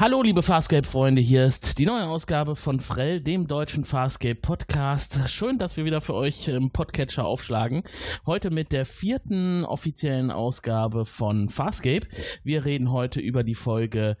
Hallo liebe Farscape-Freunde, hier ist die neue Ausgabe von Frell, dem deutschen Farscape-Podcast. Schön, dass wir wieder für euch im Podcatcher aufschlagen. Heute mit der vierten offiziellen Ausgabe von Farscape. Wir reden heute über die Folge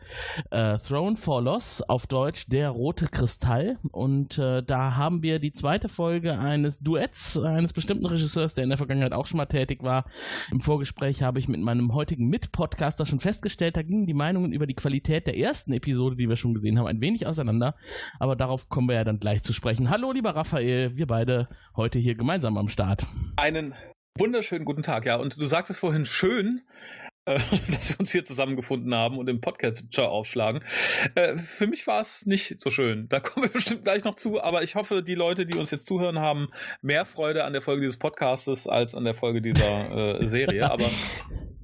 äh, Throne for Loss, auf Deutsch Der rote Kristall. Und äh, da haben wir die zweite Folge eines Duetts eines bestimmten Regisseurs, der in der Vergangenheit auch schon mal tätig war. Im Vorgespräch habe ich mit meinem heutigen Mitpodcaster schon festgestellt, da gingen die Meinungen über die Qualität der ersten letzten Episode, die wir schon gesehen haben, ein wenig auseinander. Aber darauf kommen wir ja dann gleich zu sprechen. Hallo, lieber Raphael, wir beide heute hier gemeinsam am Start. Einen wunderschönen guten Tag, ja. Und du sagtest vorhin schön, äh, dass wir uns hier zusammengefunden haben und im Podcatcher aufschlagen. Äh, für mich war es nicht so schön. Da kommen wir bestimmt gleich noch zu, aber ich hoffe, die Leute, die uns jetzt zuhören, haben mehr Freude an der Folge dieses Podcastes als an der Folge dieser äh, Serie. Aber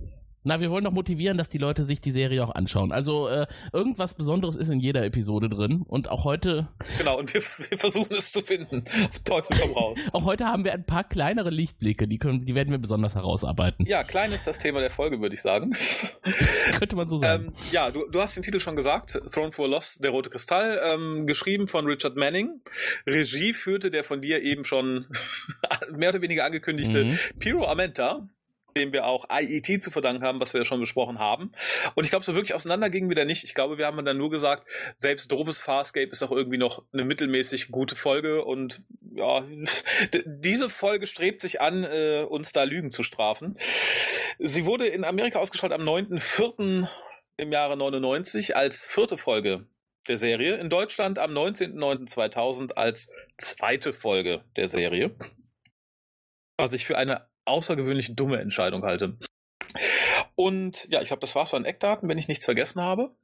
na, wir wollen doch motivieren, dass die Leute sich die Serie auch anschauen. Also äh, irgendwas Besonderes ist in jeder Episode drin und auch heute. Genau, und wir, wir versuchen es zu finden. Teufel komm raus. auch heute haben wir ein paar kleinere Lichtblicke, die, können, die werden wir besonders herausarbeiten. Ja, klein ist das Thema der Folge, würde ich sagen. Könnte man so sagen. Ähm, ja, du, du hast den Titel schon gesagt, Throne for Lost, der rote Kristall, ähm, geschrieben von Richard Manning. Regie führte der von dir eben schon mehr oder weniger angekündigte mhm. Piro Amenta dem wir auch IET zu verdanken haben, was wir ja schon besprochen haben. Und ich glaube, so wirklich auseinander gingen wir da nicht. Ich glaube, wir haben dann nur gesagt, selbst doofes Farscape ist auch irgendwie noch eine mittelmäßig gute Folge und ja, diese Folge strebt sich an, äh, uns da Lügen zu strafen. Sie wurde in Amerika ausgestrahlt am 9.4. im Jahre 99 als vierte Folge der Serie. In Deutschland am 19.09.2000 als zweite Folge der Serie. Was ich für eine außergewöhnlich dumme Entscheidung halte. Und ja, ich glaube, das war's von Eckdaten, wenn ich nichts vergessen habe.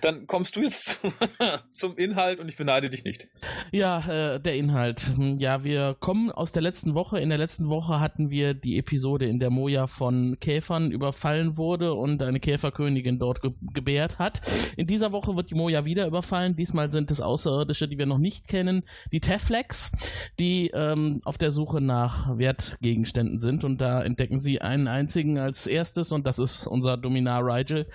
Dann kommst du jetzt zum Inhalt und ich beneide dich nicht. Ja, äh, der Inhalt. Hm, ja, wir kommen aus der letzten Woche. In der letzten Woche hatten wir die Episode, in der Moja von Käfern überfallen wurde und eine Käferkönigin dort ge gebärt hat. In dieser Woche wird die Moja wieder überfallen. Diesmal sind es Außerirdische, die wir noch nicht kennen, die Teflex, die ähm, auf der Suche nach Wertgegenständen sind. Und da entdecken sie einen einzigen als erstes und das ist unser Dominar Rigel,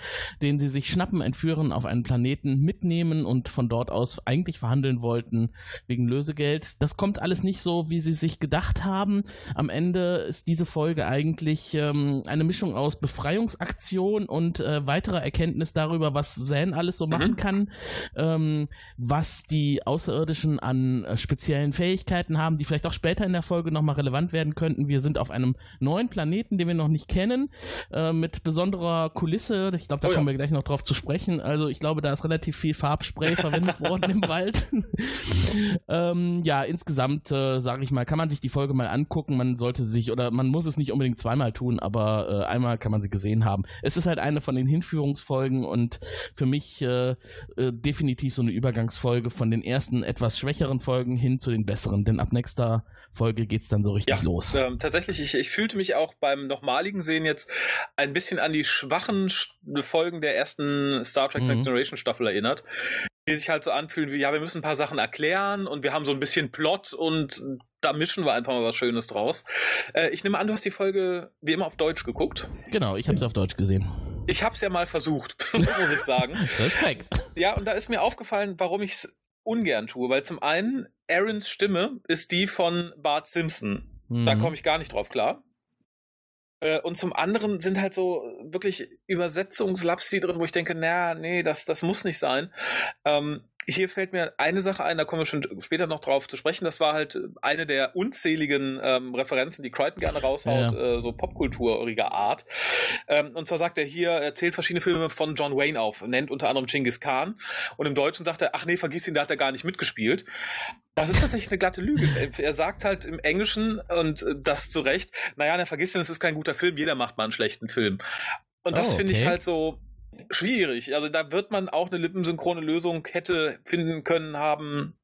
den sie sich schnappen, entführen Charakteren auf einen Planeten mitnehmen und von dort aus eigentlich verhandeln wollten wegen Lösegeld. Das kommt alles nicht so, wie sie sich gedacht haben. Am Ende ist diese Folge eigentlich ähm, eine Mischung aus Befreiungsaktion und äh, weiterer Erkenntnis darüber, was Zen alles so machen mhm. kann, ähm, was die Außerirdischen an äh, speziellen Fähigkeiten haben, die vielleicht auch später in der Folge nochmal relevant werden könnten. Wir sind auf einem neuen Planeten, den wir noch nicht kennen, äh, mit besonderer Kulisse. Ich glaube, da oh ja. kommen wir gleich noch drauf zu sprechen. Also ich glaube, da ist relativ viel Farbspray verwendet worden im Wald. ähm, ja, insgesamt äh, sage ich mal, kann man sich die Folge mal angucken. Man sollte sich oder man muss es nicht unbedingt zweimal tun, aber äh, einmal kann man sie gesehen haben. Es ist halt eine von den Hinführungsfolgen und für mich äh, äh definitiv so eine Übergangsfolge von den ersten etwas schwächeren Folgen hin zu den besseren. Denn ab nächster Folge geht es dann so richtig ja, los. Ähm, tatsächlich, ich, ich fühlte mich auch beim nochmaligen Sehen jetzt ein bisschen an die schwachen Folgen der ersten Star Trek Next mhm. Generation Staffel erinnert, die sich halt so anfühlen wie, ja, wir müssen ein paar Sachen erklären und wir haben so ein bisschen Plot und da mischen wir einfach mal was Schönes draus. Äh, ich nehme an, du hast die Folge wie immer auf Deutsch geguckt. Genau, ich habe sie auf Deutsch gesehen. Ich habe es ja mal versucht, muss ich sagen. Respekt. Ja, und da ist mir aufgefallen, warum ich es ungern tue, weil zum einen Aarons Stimme ist die von Bart Simpson. Mhm. Da komme ich gar nicht drauf klar. Äh, und zum anderen sind halt so wirklich Übersetzungslapsi drin, wo ich denke, naja, nee, das, das muss nicht sein. Ähm, hier fällt mir eine Sache ein, da kommen wir schon später noch drauf zu sprechen. Das war halt eine der unzähligen ähm, Referenzen, die Crichton gerne raushaut, ja. äh, so popkulturiger Art. Ähm, und zwar sagt er hier, er zählt verschiedene Filme von John Wayne auf, nennt unter anderem Genghis Khan. Und im Deutschen sagt er, ach nee, vergiss ihn, da hat er gar nicht mitgespielt. Das ist tatsächlich eine glatte Lüge. Er sagt halt im Englischen, und das zu Recht, naja, er vergisst ihn, es ist kein guter Film, jeder macht mal einen schlechten Film. Und das oh, okay. finde ich halt so, schwierig. Also da wird man auch eine lippensynchrone Lösung hätte finden können haben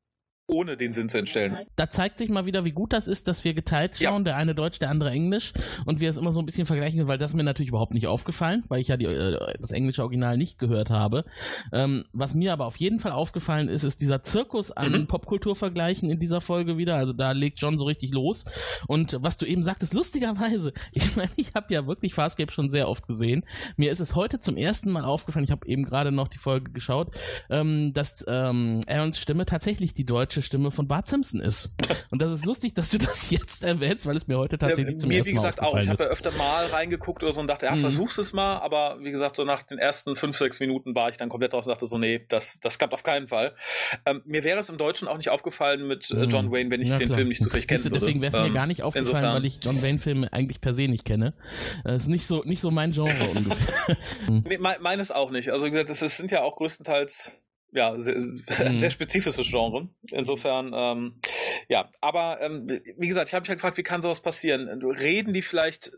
ohne den Sinn zu entstellen. Da zeigt sich mal wieder, wie gut das ist, dass wir geteilt schauen, ja. der eine Deutsch, der andere Englisch und wir es immer so ein bisschen vergleichen, weil das mir natürlich überhaupt nicht aufgefallen, weil ich ja die, äh, das englische Original nicht gehört habe. Ähm, was mir aber auf jeden Fall aufgefallen ist, ist dieser Zirkus an mhm. Popkulturvergleichen in dieser Folge wieder. Also da legt John so richtig los. Und was du eben sagtest, lustigerweise, ich meine, ich habe ja wirklich Farscape schon sehr oft gesehen. Mir ist es heute zum ersten Mal aufgefallen, ich habe eben gerade noch die Folge geschaut, ähm, dass ähm, Aarons Stimme tatsächlich die deutsche Stimme von Bart Simpson ist. Und das ist lustig, dass du das jetzt erwähnst, weil es mir heute tatsächlich ja, zum mir, ersten Mal. Mir, wie gesagt, auch. Ich habe ja öfter mal reingeguckt oder so und dachte, ja, mhm. versuch's es mal. Aber wie gesagt, so nach den ersten fünf, sechs Minuten war ich dann komplett raus und dachte so, nee, das, das klappt auf keinen Fall. Ähm, mir wäre es im Deutschen auch nicht aufgefallen mit äh, John mhm. Wayne, wenn ich ja, den Film nicht zufällig kenne. Deswegen wäre es ähm, mir gar nicht aufgefallen, insofern. weil ich John Wayne-Filme eigentlich per se nicht kenne. Das äh, ist nicht so, nicht so mein Genre ungefähr. nee, me meines auch nicht. Also wie gesagt, das sind ja auch größtenteils ja, sehr, mhm. sehr spezifisches Genre. Insofern, ähm, ja, aber ähm, wie gesagt, ich habe mich halt gefragt, wie kann sowas passieren? Reden die vielleicht,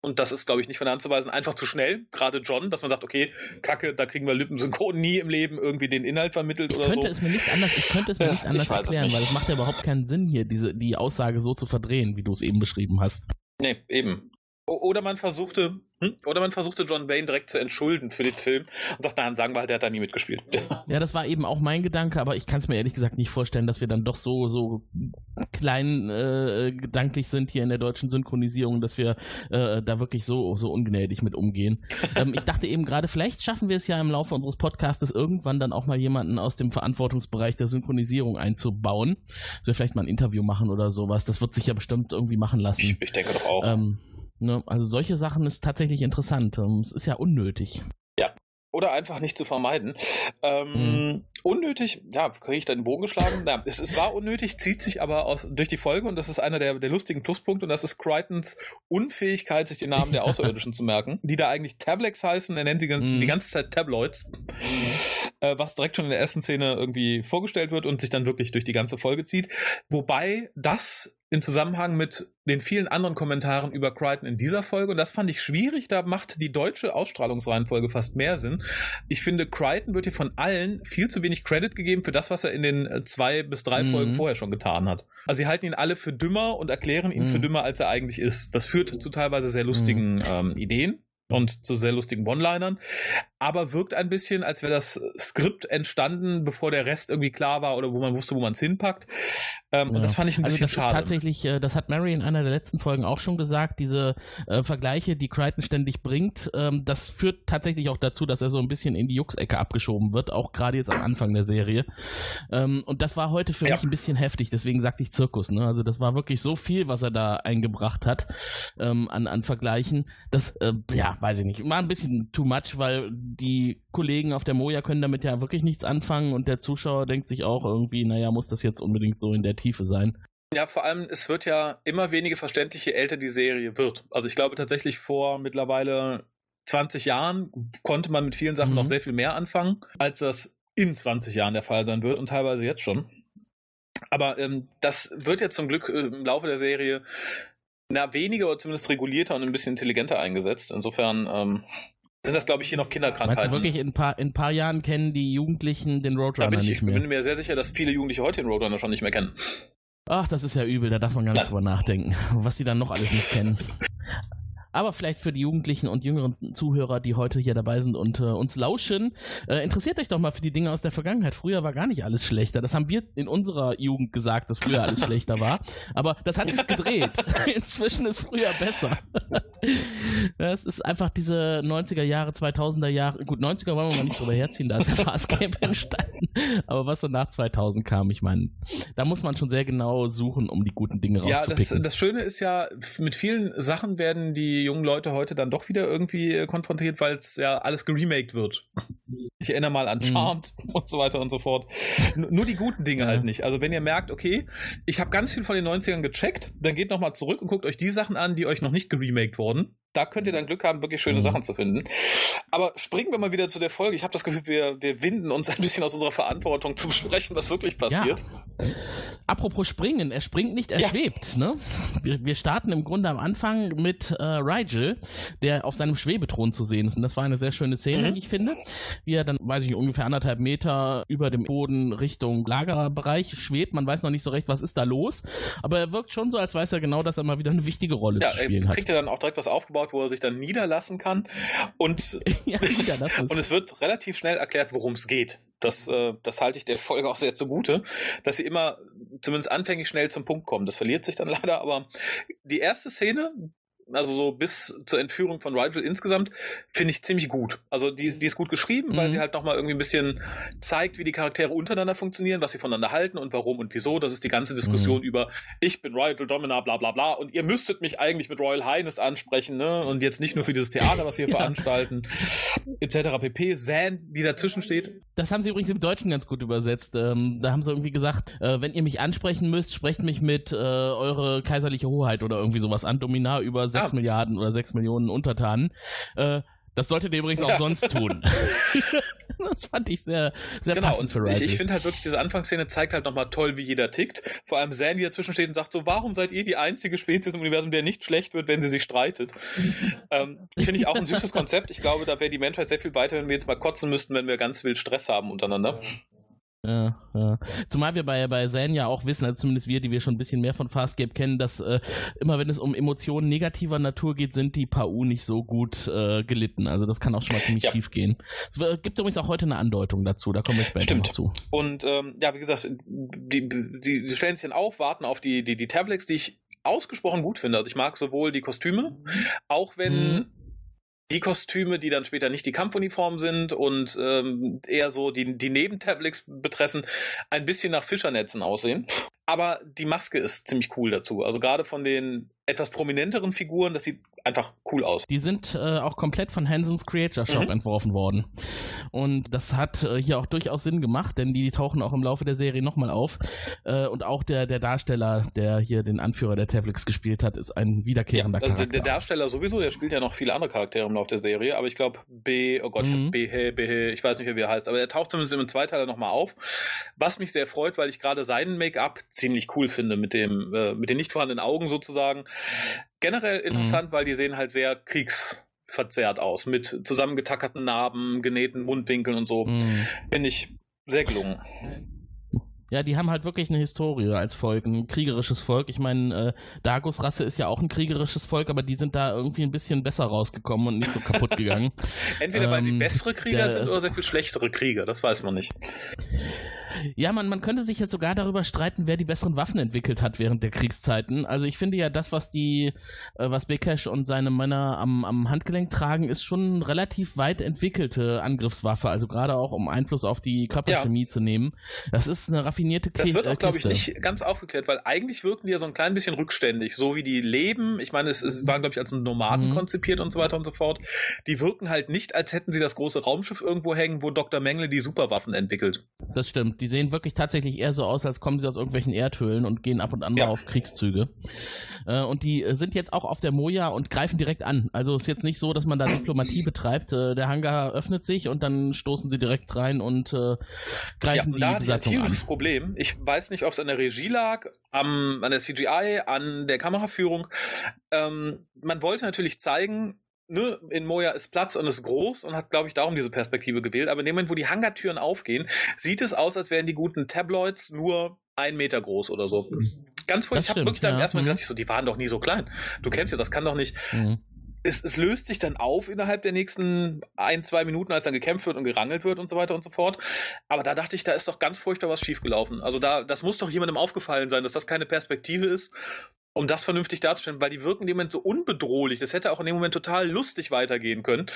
und das ist, glaube ich, nicht von der Hand zu weisen, einfach zu schnell, gerade John, dass man sagt, okay, Kacke, da kriegen wir Lippensynchron nie im Leben irgendwie den Inhalt vermittelt ich oder könnte so. Es mir nicht anders, ich könnte es mir nicht anders erklären, nicht. weil es macht ja überhaupt keinen Sinn hier, diese, die Aussage so zu verdrehen, wie du es eben beschrieben hast. Nee, eben. Oder man versuchte, hm? oder man versuchte John Wayne direkt zu entschulden für den Film und sagt, nein, sagen wir halt, der hat da nie mitgespielt. Ja, das war eben auch mein Gedanke, aber ich kann es mir ehrlich gesagt nicht vorstellen, dass wir dann doch so, so klein äh, gedanklich sind hier in der deutschen Synchronisierung, dass wir äh, da wirklich so, so ungnädig mit umgehen. ähm, ich dachte eben gerade, vielleicht schaffen wir es ja im Laufe unseres Podcastes irgendwann dann auch mal jemanden aus dem Verantwortungsbereich der Synchronisierung einzubauen. Dass wir vielleicht mal ein Interview machen oder sowas. Das wird sich ja bestimmt irgendwie machen lassen. Ich, ich denke doch auch. Ähm, Ne? Also solche Sachen ist tatsächlich interessant. Es ist ja unnötig. Ja. Oder einfach nicht zu vermeiden. Ähm, mhm. Unnötig, ja, kriege ich da den Bogen geschlagen? Ja, es, es war unnötig, zieht sich aber aus, durch die Folge und das ist einer der, der lustigen Pluspunkte und das ist Crichtons Unfähigkeit, sich den Namen der Außerirdischen zu merken, die da eigentlich Tablex heißen, er nennt sie mhm. die ganze Zeit Tabloids, mhm. äh, was direkt schon in der ersten Szene irgendwie vorgestellt wird und sich dann wirklich durch die ganze Folge zieht. Wobei das in Zusammenhang mit den vielen anderen Kommentaren über Crichton in dieser Folge. Und das fand ich schwierig. Da macht die deutsche Ausstrahlungsreihenfolge fast mehr Sinn. Ich finde, Crichton wird hier von allen viel zu wenig Credit gegeben für das, was er in den äh, zwei bis drei mhm. Folgen vorher schon getan hat. Also sie halten ihn alle für dümmer und erklären ihn mhm. für dümmer, als er eigentlich ist. Das führt zu teilweise sehr lustigen mhm. ähm, Ideen und zu sehr lustigen One-Linern aber wirkt ein bisschen, als wäre das Skript entstanden, bevor der Rest irgendwie klar war oder wo man wusste, wo man es hinpackt. Ähm, ja. Und das fand ich ein bisschen also das schade. Ist tatsächlich, äh, das hat Mary in einer der letzten Folgen auch schon gesagt, diese äh, Vergleiche, die Crichton ständig bringt, ähm, das führt tatsächlich auch dazu, dass er so ein bisschen in die Jux-Ecke abgeschoben wird, auch gerade jetzt am Anfang der Serie. Ähm, und das war heute für ja. mich ein bisschen heftig, deswegen sagte ich Zirkus. Ne? Also das war wirklich so viel, was er da eingebracht hat ähm, an, an Vergleichen. Das, äh, ja, weiß ich nicht, war ein bisschen too much, weil die Kollegen auf der Moja können damit ja wirklich nichts anfangen und der Zuschauer denkt sich auch irgendwie, naja, muss das jetzt unbedingt so in der Tiefe sein. Ja, vor allem, es wird ja immer weniger verständlich, je älter die Serie wird. Also ich glaube tatsächlich vor mittlerweile 20 Jahren konnte man mit vielen Sachen mhm. noch sehr viel mehr anfangen, als das in 20 Jahren der Fall sein wird und teilweise jetzt schon. Aber ähm, das wird ja zum Glück äh, im Laufe der Serie na, weniger oder zumindest regulierter und ein bisschen intelligenter eingesetzt. Insofern ähm, sind das, glaube ich, hier noch Kinderkrankheiten. Meinst du wirklich, in ein paar, in ein paar Jahren kennen die Jugendlichen den Roadrunner da bin ich, nicht mehr? Ich bin mir sehr sicher, dass viele Jugendliche heute den Roadrunner schon nicht mehr kennen. Ach, das ist ja übel, da darf man gar nicht drüber nachdenken, was sie dann noch alles nicht kennen. Aber vielleicht für die Jugendlichen und jüngeren Zuhörer, die heute hier dabei sind und äh, uns lauschen, äh, interessiert euch doch mal für die Dinge aus der Vergangenheit. Früher war gar nicht alles schlechter. Das haben wir in unserer Jugend gesagt, dass früher alles schlechter war. Aber das hat sich gedreht. Inzwischen ist früher besser. das ist einfach diese 90er Jahre, 2000er Jahre. Gut, 90er wollen wir mal nicht drüber herziehen, da ist ja Fastcamp entstanden. Aber was so nach 2000 kam, ich meine, da muss man schon sehr genau suchen, um die guten Dinge rauszupicken. Ja, das, das Schöne ist ja, mit vielen Sachen werden die die jungen Leute heute dann doch wieder irgendwie äh, konfrontiert, weil es ja alles geremaked wird. Ich erinnere mal an mhm. Charmed mhm. und so weiter und so fort. nur die guten Dinge ja. halt nicht. Also wenn ihr merkt, okay, ich habe ganz viel von den 90ern gecheckt, dann geht nochmal zurück und guckt euch die Sachen an, die euch noch nicht geremaked wurden worden da könnt ihr dann Glück haben, wirklich schöne mhm. Sachen zu finden. Aber springen wir mal wieder zu der Folge. Ich habe das Gefühl, wir, wir winden uns ein bisschen aus unserer Verantwortung zu besprechen, was wirklich passiert. Ja. Apropos springen, er springt nicht, er Ja. schwebt. Ne? Wir, wir starten im Grunde am Anfang mit äh, Rigel, der auf seinem Schwebethron zu sehen ist. Und das war eine sehr schöne Szene, Mhm. wie ich finde. Wie er dann, weiß ich nicht, ungefähr anderthalb Meter über dem Boden Richtung Lagerbereich schwebt. Man weiß noch nicht so recht, was ist da los. Aber er wirkt schon so, als weiß er genau, dass er mal wieder eine wichtige Rolle Ja, zu er spielen hat. kriegt ja dann auch direkt was aufgebaut, wo er sich dann niederlassen kann. Und, ja, ist und es wird relativ schnell erklärt, worum es geht. Das, äh, das halte ich der Folge auch sehr zugute, dass sie immer zumindest anfänglich schnell zum Punkt kommen. Das verliert sich dann leider, aber die erste Szene, also so bis zur Entführung von Rigel insgesamt, finde ich ziemlich gut. Also die, die ist gut geschrieben, weil Mhm. sie halt nochmal irgendwie ein bisschen zeigt, wie die Charaktere untereinander funktionieren, was sie voneinander halten und warum und wieso. Das ist die ganze Diskussion über ich bin Rigel Domina, bla bla bla und ihr müsstet mich eigentlich mit Royal Highness ansprechen, ne? Und jetzt nicht nur für dieses Theater, was wir hier Ja. veranstalten, etc. pp. Zan, die dazwischen steht. Das haben sie übrigens im Deutschen ganz gut übersetzt. Ähm, da haben sie irgendwie gesagt, äh, wenn ihr mich ansprechen müsst, sprecht mich mit äh, eure kaiserliche Hoheit oder irgendwie sowas an. Dominar über 6 Ah. Milliarden oder 6 Millionen Untertanen. Äh, das solltet ihr übrigens auch Ja. sonst tun. das fand ich sehr, sehr Genau, passend für ich, Rigel. ich finde halt wirklich, diese Anfangsszene zeigt halt nochmal toll, wie jeder tickt. Vor allem Zan, die dazwischen steht und sagt so, warum seid ihr die einzige Spezies im Universum, der nicht schlecht wird, wenn sie sich streitet? ähm, finde ich auch ein süßes Konzept. Ich glaube, da wäre die Menschheit sehr viel weiter, wenn wir jetzt mal kotzen müssten, wenn wir ganz wild Stress haben untereinander. Ja, ja. Zumal wir bei, bei Zan ja auch wissen, also zumindest wir, die wir schon ein bisschen mehr von Farscape kennen, dass äh, immer wenn es um Emotionen negativer Natur geht, sind die PAU nicht so gut äh, gelitten. Also das kann auch schon mal ziemlich Ja. schief gehen. Es gibt übrigens auch heute eine Andeutung dazu, da kommen wir später Stimmt. noch zu. Und ähm, ja, wie gesagt, die, die, die stellen sich dann auf, warten auf die, die, die Tablets, die ich ausgesprochen gut finde. Also ich mag sowohl die Kostüme, auch wenn Mhm. Die Kostüme, die dann später nicht die Kampfuniform sind und ähm, eher so die, die Nebentablets betreffen, ein bisschen nach Fischernetzen aussehen. Aber die Maske ist ziemlich cool dazu. Also gerade von den etwas prominenteren Figuren, das sieht einfach cool aus. Die sind äh, auch komplett von Hansons Creature Shop Mhm. entworfen worden. Und das hat äh, hier auch durchaus Sinn gemacht, denn die tauchen auch im Laufe der Serie nochmal auf. Äh, und auch der, der Darsteller, der hier den Anführer der Tavlix gespielt hat, ist ein wiederkehrender also der, Charakter. der Darsteller sowieso, der spielt ja noch viele andere Charaktere im Laufe der Serie, aber ich glaube, B, oh Gott, ich Mhm. hab Behe, Behe, ich weiß nicht mehr, wie er heißt, aber er taucht zumindest im Zweiteiler nochmal auf. Was mich sehr freut, weil ich gerade seinen Make-up ziemlich cool finde, mit dem, äh, mit den nicht vorhandenen Augen sozusagen. Generell interessant, weil die sehen halt sehr kriegsverzerrt aus, mit zusammengetackerten Narben, genähten Mundwinkeln und so. Mhm. Finde ich sehr gelungen. Ja, die haben halt wirklich eine Historie als Volk, ein kriegerisches Volk. Ich meine, äh, Dagos Rasse ist ja auch ein kriegerisches Volk, aber die sind da irgendwie ein bisschen besser rausgekommen und nicht so kaputt gegangen. Entweder weil sie Ähm, bessere Krieger der- sind oder sehr viel schlechtere Krieger, das weiß man nicht. Ja, man, man könnte sich jetzt sogar darüber streiten, wer die besseren Waffen entwickelt hat während der Kriegszeiten. Also ich finde ja, das, was die, äh, was Bekesh und seine Männer am, am Handgelenk tragen, ist schon eine relativ weit entwickelte Angriffswaffe. Also gerade auch, um Einfluss auf die Körperchemie zu nehmen. Das ist eine raffinierte Das Ki- wird äh, auch, glaube ich, Kiste. nicht ganz aufgeklärt, weil eigentlich wirken die ja so ein klein bisschen rückständig, so wie die leben. Ich meine, es, es waren, glaube ich, als Nomaden Mhm. konzipiert und so weiter und so fort. Die wirken halt nicht, als hätten sie das große Raumschiff irgendwo hängen, wo Dr. Mengle die Superwaffen entwickelt. Das stimmt. Die sehen wirklich tatsächlich eher so aus, als kommen sie aus irgendwelchen Erdhöhlen und gehen ab und an Ja. mal auf Kriegszüge. Äh, und die äh, sind jetzt auch auf der Moja und greifen direkt an. Also ist jetzt nicht so, dass man da Diplomatie betreibt. Äh, der Hangar öffnet sich und dann stoßen sie direkt rein und äh, greifen da die Besatzung an. tierisches Problem. Ich weiß nicht, ob es an der Regie lag, am, an der CGI, an der Kameraführung. Ähm, man wollte natürlich zeigen, ne, in Moja ist Platz und ist groß und hat, glaube ich, darum diese Perspektive gewählt. Aber in dem Moment, wo die Hangartüren aufgehen, sieht es aus, als wären die guten Tabloids nur ein Meter groß oder so. Ganz furchtbar. Ich habe wirklich dann ja. erstmal Mhm. gedacht, ich so, die waren doch nie so klein. Du kennst ja, das kann doch nicht. Mhm. Es, es löst sich dann auf innerhalb der nächsten ein, zwei Minuten, als dann gekämpft wird und gerangelt wird und so weiter und so fort. Aber da dachte ich, da ist doch ganz furchtbar was schiefgelaufen. Also da, das muss doch jemandem aufgefallen sein, dass das keine Perspektive ist, um das vernünftig darzustellen, weil die wirken in dem Moment so unbedrohlich. Das hätte auch in dem Moment total lustig weitergehen können.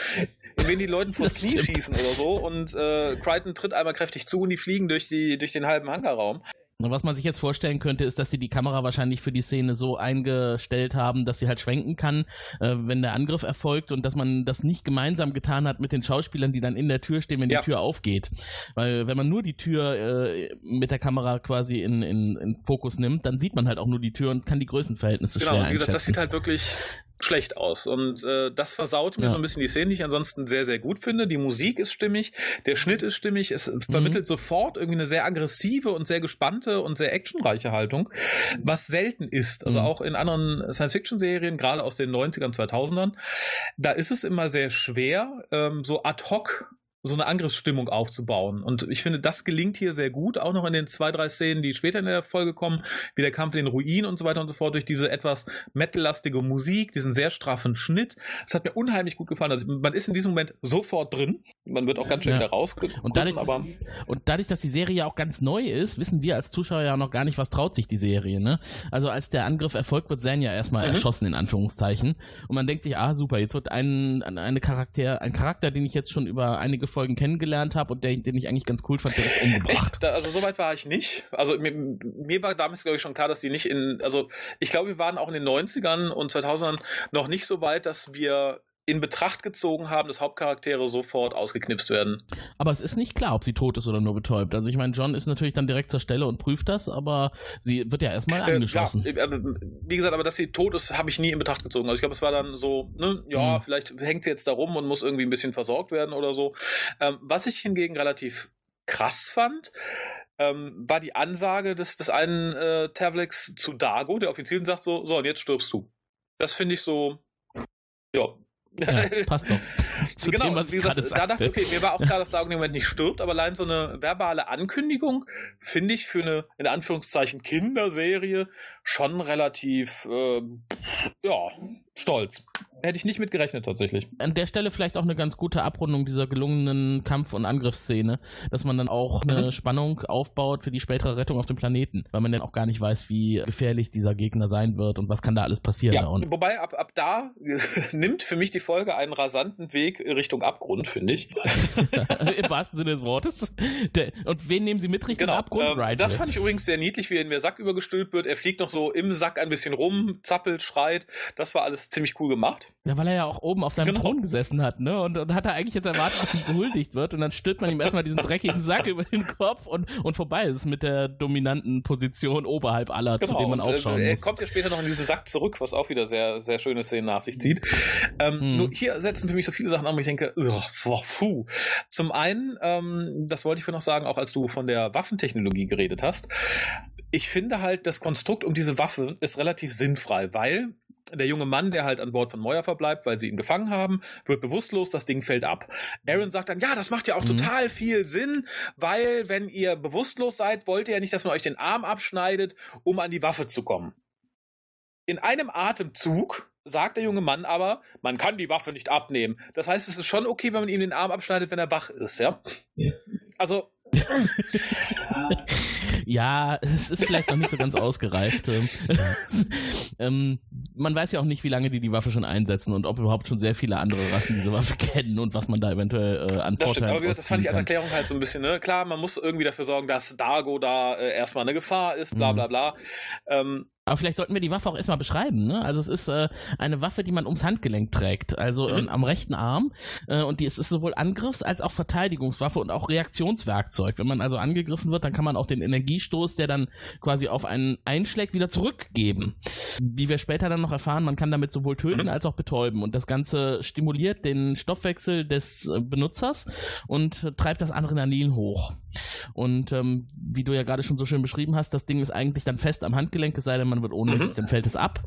Wenn die Leuten vors Das Knie stimmt. schießen oder so und äh, Crichton tritt einmal kräftig zu und die fliegen durch, die, durch den halben Hangarraum. Und Was man sich jetzt vorstellen könnte, ist, dass sie die Kamera wahrscheinlich für die Szene so eingestellt haben, dass sie halt schwenken kann, äh, wenn der Angriff erfolgt und dass man das nicht gemeinsam getan hat mit den Schauspielern, die dann in der Tür stehen, wenn Ja. die Tür aufgeht. Weil wenn man nur die Tür äh, mit der Kamera quasi in, in, in Fokus nimmt, dann sieht man halt auch nur die Tür und kann die Größenverhältnisse Genau, schwer und wie gesagt, das sieht halt wirklich schlecht aus. Und äh, das versaut mir ja. so ein bisschen die Szene, die ich ansonsten sehr, sehr gut finde. Die Musik ist stimmig, der Schnitt ist stimmig, es mhm. vermittelt sofort irgendwie eine sehr aggressive und sehr gespannte und sehr actionreiche Haltung, was selten ist. Also mhm. auch in anderen Science-Fiction-Serien, gerade aus den 90ern, 2000ern, da ist es immer sehr schwer, ähm, so ad hoc so eine Angriffsstimmung aufzubauen. Und ich finde, das gelingt hier sehr gut, auch noch in den zwei, drei Szenen, die später in der Folge kommen, wie der Kampf in den Ruinen und so weiter und so fort, durch diese etwas metallastige Musik, diesen sehr straffen Schnitt. Das hat mir unheimlich gut gefallen. Also man ist in diesem Moment sofort drin. Man wird auch ganz schnell ja. raus. Und dadurch, aber und dadurch, dass die Serie ja auch ganz neu ist, wissen wir als Zuschauer ja noch gar nicht, was traut sich die Serie. Ne? Also als der Angriff erfolgt, wird Zen ja erstmal mhm. erschossen, in Anführungszeichen. Und man denkt sich, ah super, jetzt wird ein, eine Charakter, ein Charakter, den ich jetzt schon über einige Folgen kennengelernt habe und der, den ich eigentlich ganz cool fand, direkt umgebracht. Echt? also so weit war ich nicht. Also mir, mir war damals, glaube ich, schon klar, dass die nicht in, also ich glaube, wir waren auch in den 90ern und 2000ern noch nicht so weit, dass wir in Betracht gezogen haben, dass Hauptcharaktere sofort ausgeknipst werden. Aber es ist nicht klar, ob sie tot ist oder nur betäubt. Also ich meine, John ist natürlich dann direkt zur Stelle und prüft das, aber sie wird ja erstmal angeschossen. Äh, ja, wie gesagt, aber dass sie tot ist, habe ich nie in Betracht gezogen. Also ich glaube, es war dann so, ne, ja, mhm. vielleicht hängt sie jetzt da rum und muss irgendwie ein bisschen versorgt werden oder so. Ähm, was ich hingegen relativ krass fand, ähm, war die Ansage des, des einen äh, Tavlex zu Dago, der offiziell sagt so, so, und jetzt stirbst du. Das finde ich so, ja, ja, passt doch. Zu genau, dem, was wie gesagt, da dachte ich, okay, mir war auch klar, dass Dago im Moment nicht stirbt, aber allein so eine verbale Ankündigung finde ich für eine, in Anführungszeichen, Kinderserie schon relativ, äh, ja, stolz. Hätte ich nicht mit gerechnet tatsächlich. An der Stelle vielleicht auch eine ganz gute Abrundung dieser gelungenen Kampf- und Angriffsszene, dass man dann auch eine mhm. Spannung aufbaut für die spätere Rettung auf dem Planeten, weil man dann auch gar nicht weiß, wie gefährlich dieser Gegner sein wird und was kann da alles passieren. Ja, da wobei ab, ab da nimmt für mich die Folge einen rasanten Weg Richtung Abgrund, finde ich. Im wahrsten Sinne des Wortes. Und wen nehmen sie mit Richtung genau, Abgrund? Ähm, das fand ich übrigens sehr niedlich, wie er in der Sack übergestülpt wird. Er fliegt noch so im Sack ein bisschen rum, zappelt, schreit. Das war alles ziemlich cool gemacht. Ja, weil er ja auch oben auf seinem genau. Thron gesessen hat, ne? Und, und hat er eigentlich jetzt erwartet, dass ihm gehuldigt wird. Und dann stülpt man ihm erstmal diesen dreckigen Sack über den Kopf und, und vorbei ist mit der dominanten Position oberhalb aller, genau. zu dem man und, äh, aufschauen äh, muss. Er kommt ja später noch in diesen Sack zurück, was auch wieder sehr, sehr schöne Szenen nach sich zieht. Ähm, hm. Nur hier setzen für mich so viele Sachen an, wo ich denke, boah, puh. Zum einen, ähm, das wollte ich für noch sagen, auch als du von der Waffentechnologie geredet hast, ich finde halt, das Konstrukt um diese Waffe ist relativ sinnfrei, weil der junge Mann, der halt an Bord von Moyer verbleibt, weil sie ihn gefangen haben, wird bewusstlos, das Ding fällt ab. Aaron sagt dann, ja, das macht ja auch mhm. total viel Sinn, weil wenn ihr bewusstlos seid, wollt ihr ja nicht, dass man euch den Arm abschneidet, um an die Waffe zu kommen. In einem Atemzug sagt der junge Mann aber, man kann die Waffe nicht abnehmen. Das heißt, es ist schon okay, wenn man ihm den Arm abschneidet, wenn er wach ist, ja? ja. Also, ja, es ist vielleicht noch nicht so ganz ausgereift. Ähm, ähm, man weiß ja auch nicht, wie lange die die Waffe schon einsetzen und ob überhaupt schon sehr viele andere Rassen diese Waffe kennen und was man da eventuell äh, an das Vorteilen stimmt, aber das fand ich als Erklärung halt so ein bisschen, ne? Klar, man muss irgendwie dafür sorgen, dass Dago da äh, erstmal eine Gefahr ist, bla bla mhm. bla. Ähm, aber vielleicht sollten wir die Waffe auch erstmal beschreiben. Ne? Also es ist äh, eine Waffe, die man ums Handgelenk trägt, also äh, am rechten Arm. Äh, und die es ist sowohl Angriffs- als auch Verteidigungswaffe und auch Reaktionswerkzeug. Wenn man also angegriffen wird, dann kann man auch den Energiestoß, der dann quasi auf einen einschlägt, wieder zurückgeben. Wie wir später dann noch erfahren, man kann damit sowohl töten mhm. als auch betäuben. Und das Ganze stimuliert den Stoffwechsel des äh, Benutzers und treibt das Adrenalin hoch. Und ähm, wie du ja gerade schon so schön beschrieben hast, das Ding ist eigentlich dann fest am Handgelenk, es sei denn, man wird ohnmächtig, mhm. dann fällt es ab.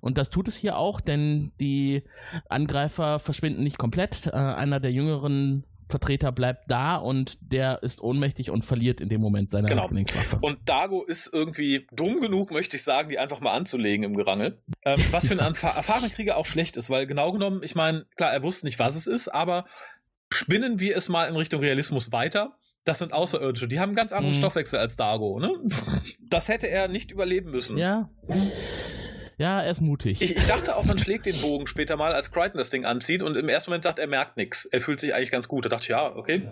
Und das tut es hier auch, denn die Angreifer verschwinden nicht komplett. Äh, einer der jüngeren Vertreter bleibt da und der ist ohnmächtig und verliert in dem Moment seine genau. Waffe. Und Dago ist irgendwie dumm genug, möchte ich sagen, die einfach mal anzulegen im Gerangel. Ähm, was für einen erfahrenen Krieger auch schlecht ist, weil genau genommen, ich meine, klar, er wusste nicht, was es ist, aber spinnen wir es mal in Richtung Realismus weiter das sind Außerirdische. Die haben einen ganz anderen mhm. Stoffwechsel als Dago, ne? Das hätte er nicht überleben müssen. Ja. Ja, er ist mutig. Ich, ich, dachte auch, man schlägt den Bogen später mal, als Crichton das Ding anzieht und im ersten Moment sagt, er merkt nichts. Er fühlt sich eigentlich ganz gut. Da dachte ich, ja, okay.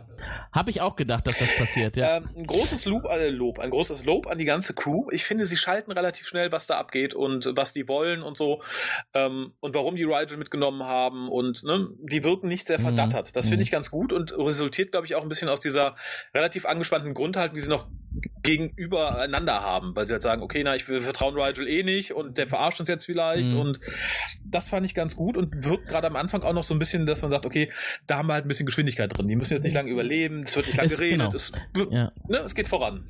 Habe ich auch gedacht, dass das passiert, ja. Ähm, ein großes Lob, äh, Lob, ein großes Lob an die ganze Crew. Ich finde, sie schalten relativ schnell, was da abgeht und was die wollen und so. Ähm, und warum die Rigel mitgenommen haben und ne, die wirken nicht sehr verdattert. Mhm. Das finde mhm. ich ganz gut und resultiert, glaube ich, auch ein bisschen aus dieser relativ angespannten Grundhaltung, die sie noch gegenübereinander haben, weil sie halt sagen, okay, na, ich vertrauen Rigel eh nicht und der verarscht uns jetzt vielleicht mhm. und das fand ich ganz gut und wirkt gerade am Anfang auch noch so ein bisschen, dass man sagt, okay, da haben wir halt ein bisschen Geschwindigkeit drin. Die müssen jetzt nicht lange überleben, es wird nicht lange geredet, genau. es, ne, es geht voran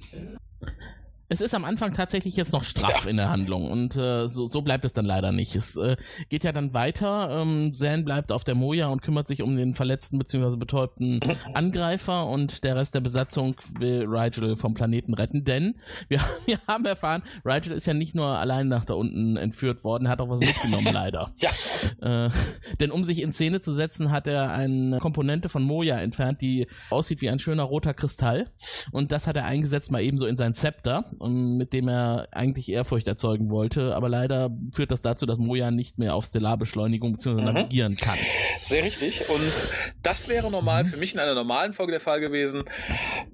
es ist am Anfang tatsächlich jetzt noch straff ja. in der Handlung und äh, so, so bleibt es dann leider nicht. Es äh, geht ja dann weiter. Ähm, Zan bleibt auf der Moja und kümmert sich um den verletzten bzw. betäubten Angreifer und der Rest der Besatzung will Rigel vom Planeten retten, denn wir, wir haben erfahren, Rigel ist ja nicht nur allein nach da unten entführt worden, hat auch was mitgenommen leider. Ja. Äh, denn um sich in Szene zu setzen, hat er eine Komponente von Moja entfernt, die aussieht wie ein schöner roter Kristall und das hat er eingesetzt mal ebenso in sein Zepter mit dem er eigentlich Ehrfurcht erzeugen wollte. Aber leider führt das dazu, dass Moja nicht mehr auf Stellarbeschleunigung bzw. Mhm. navigieren kann. Sehr richtig. Und das wäre normal mhm. für mich in einer normalen Folge der Fall gewesen,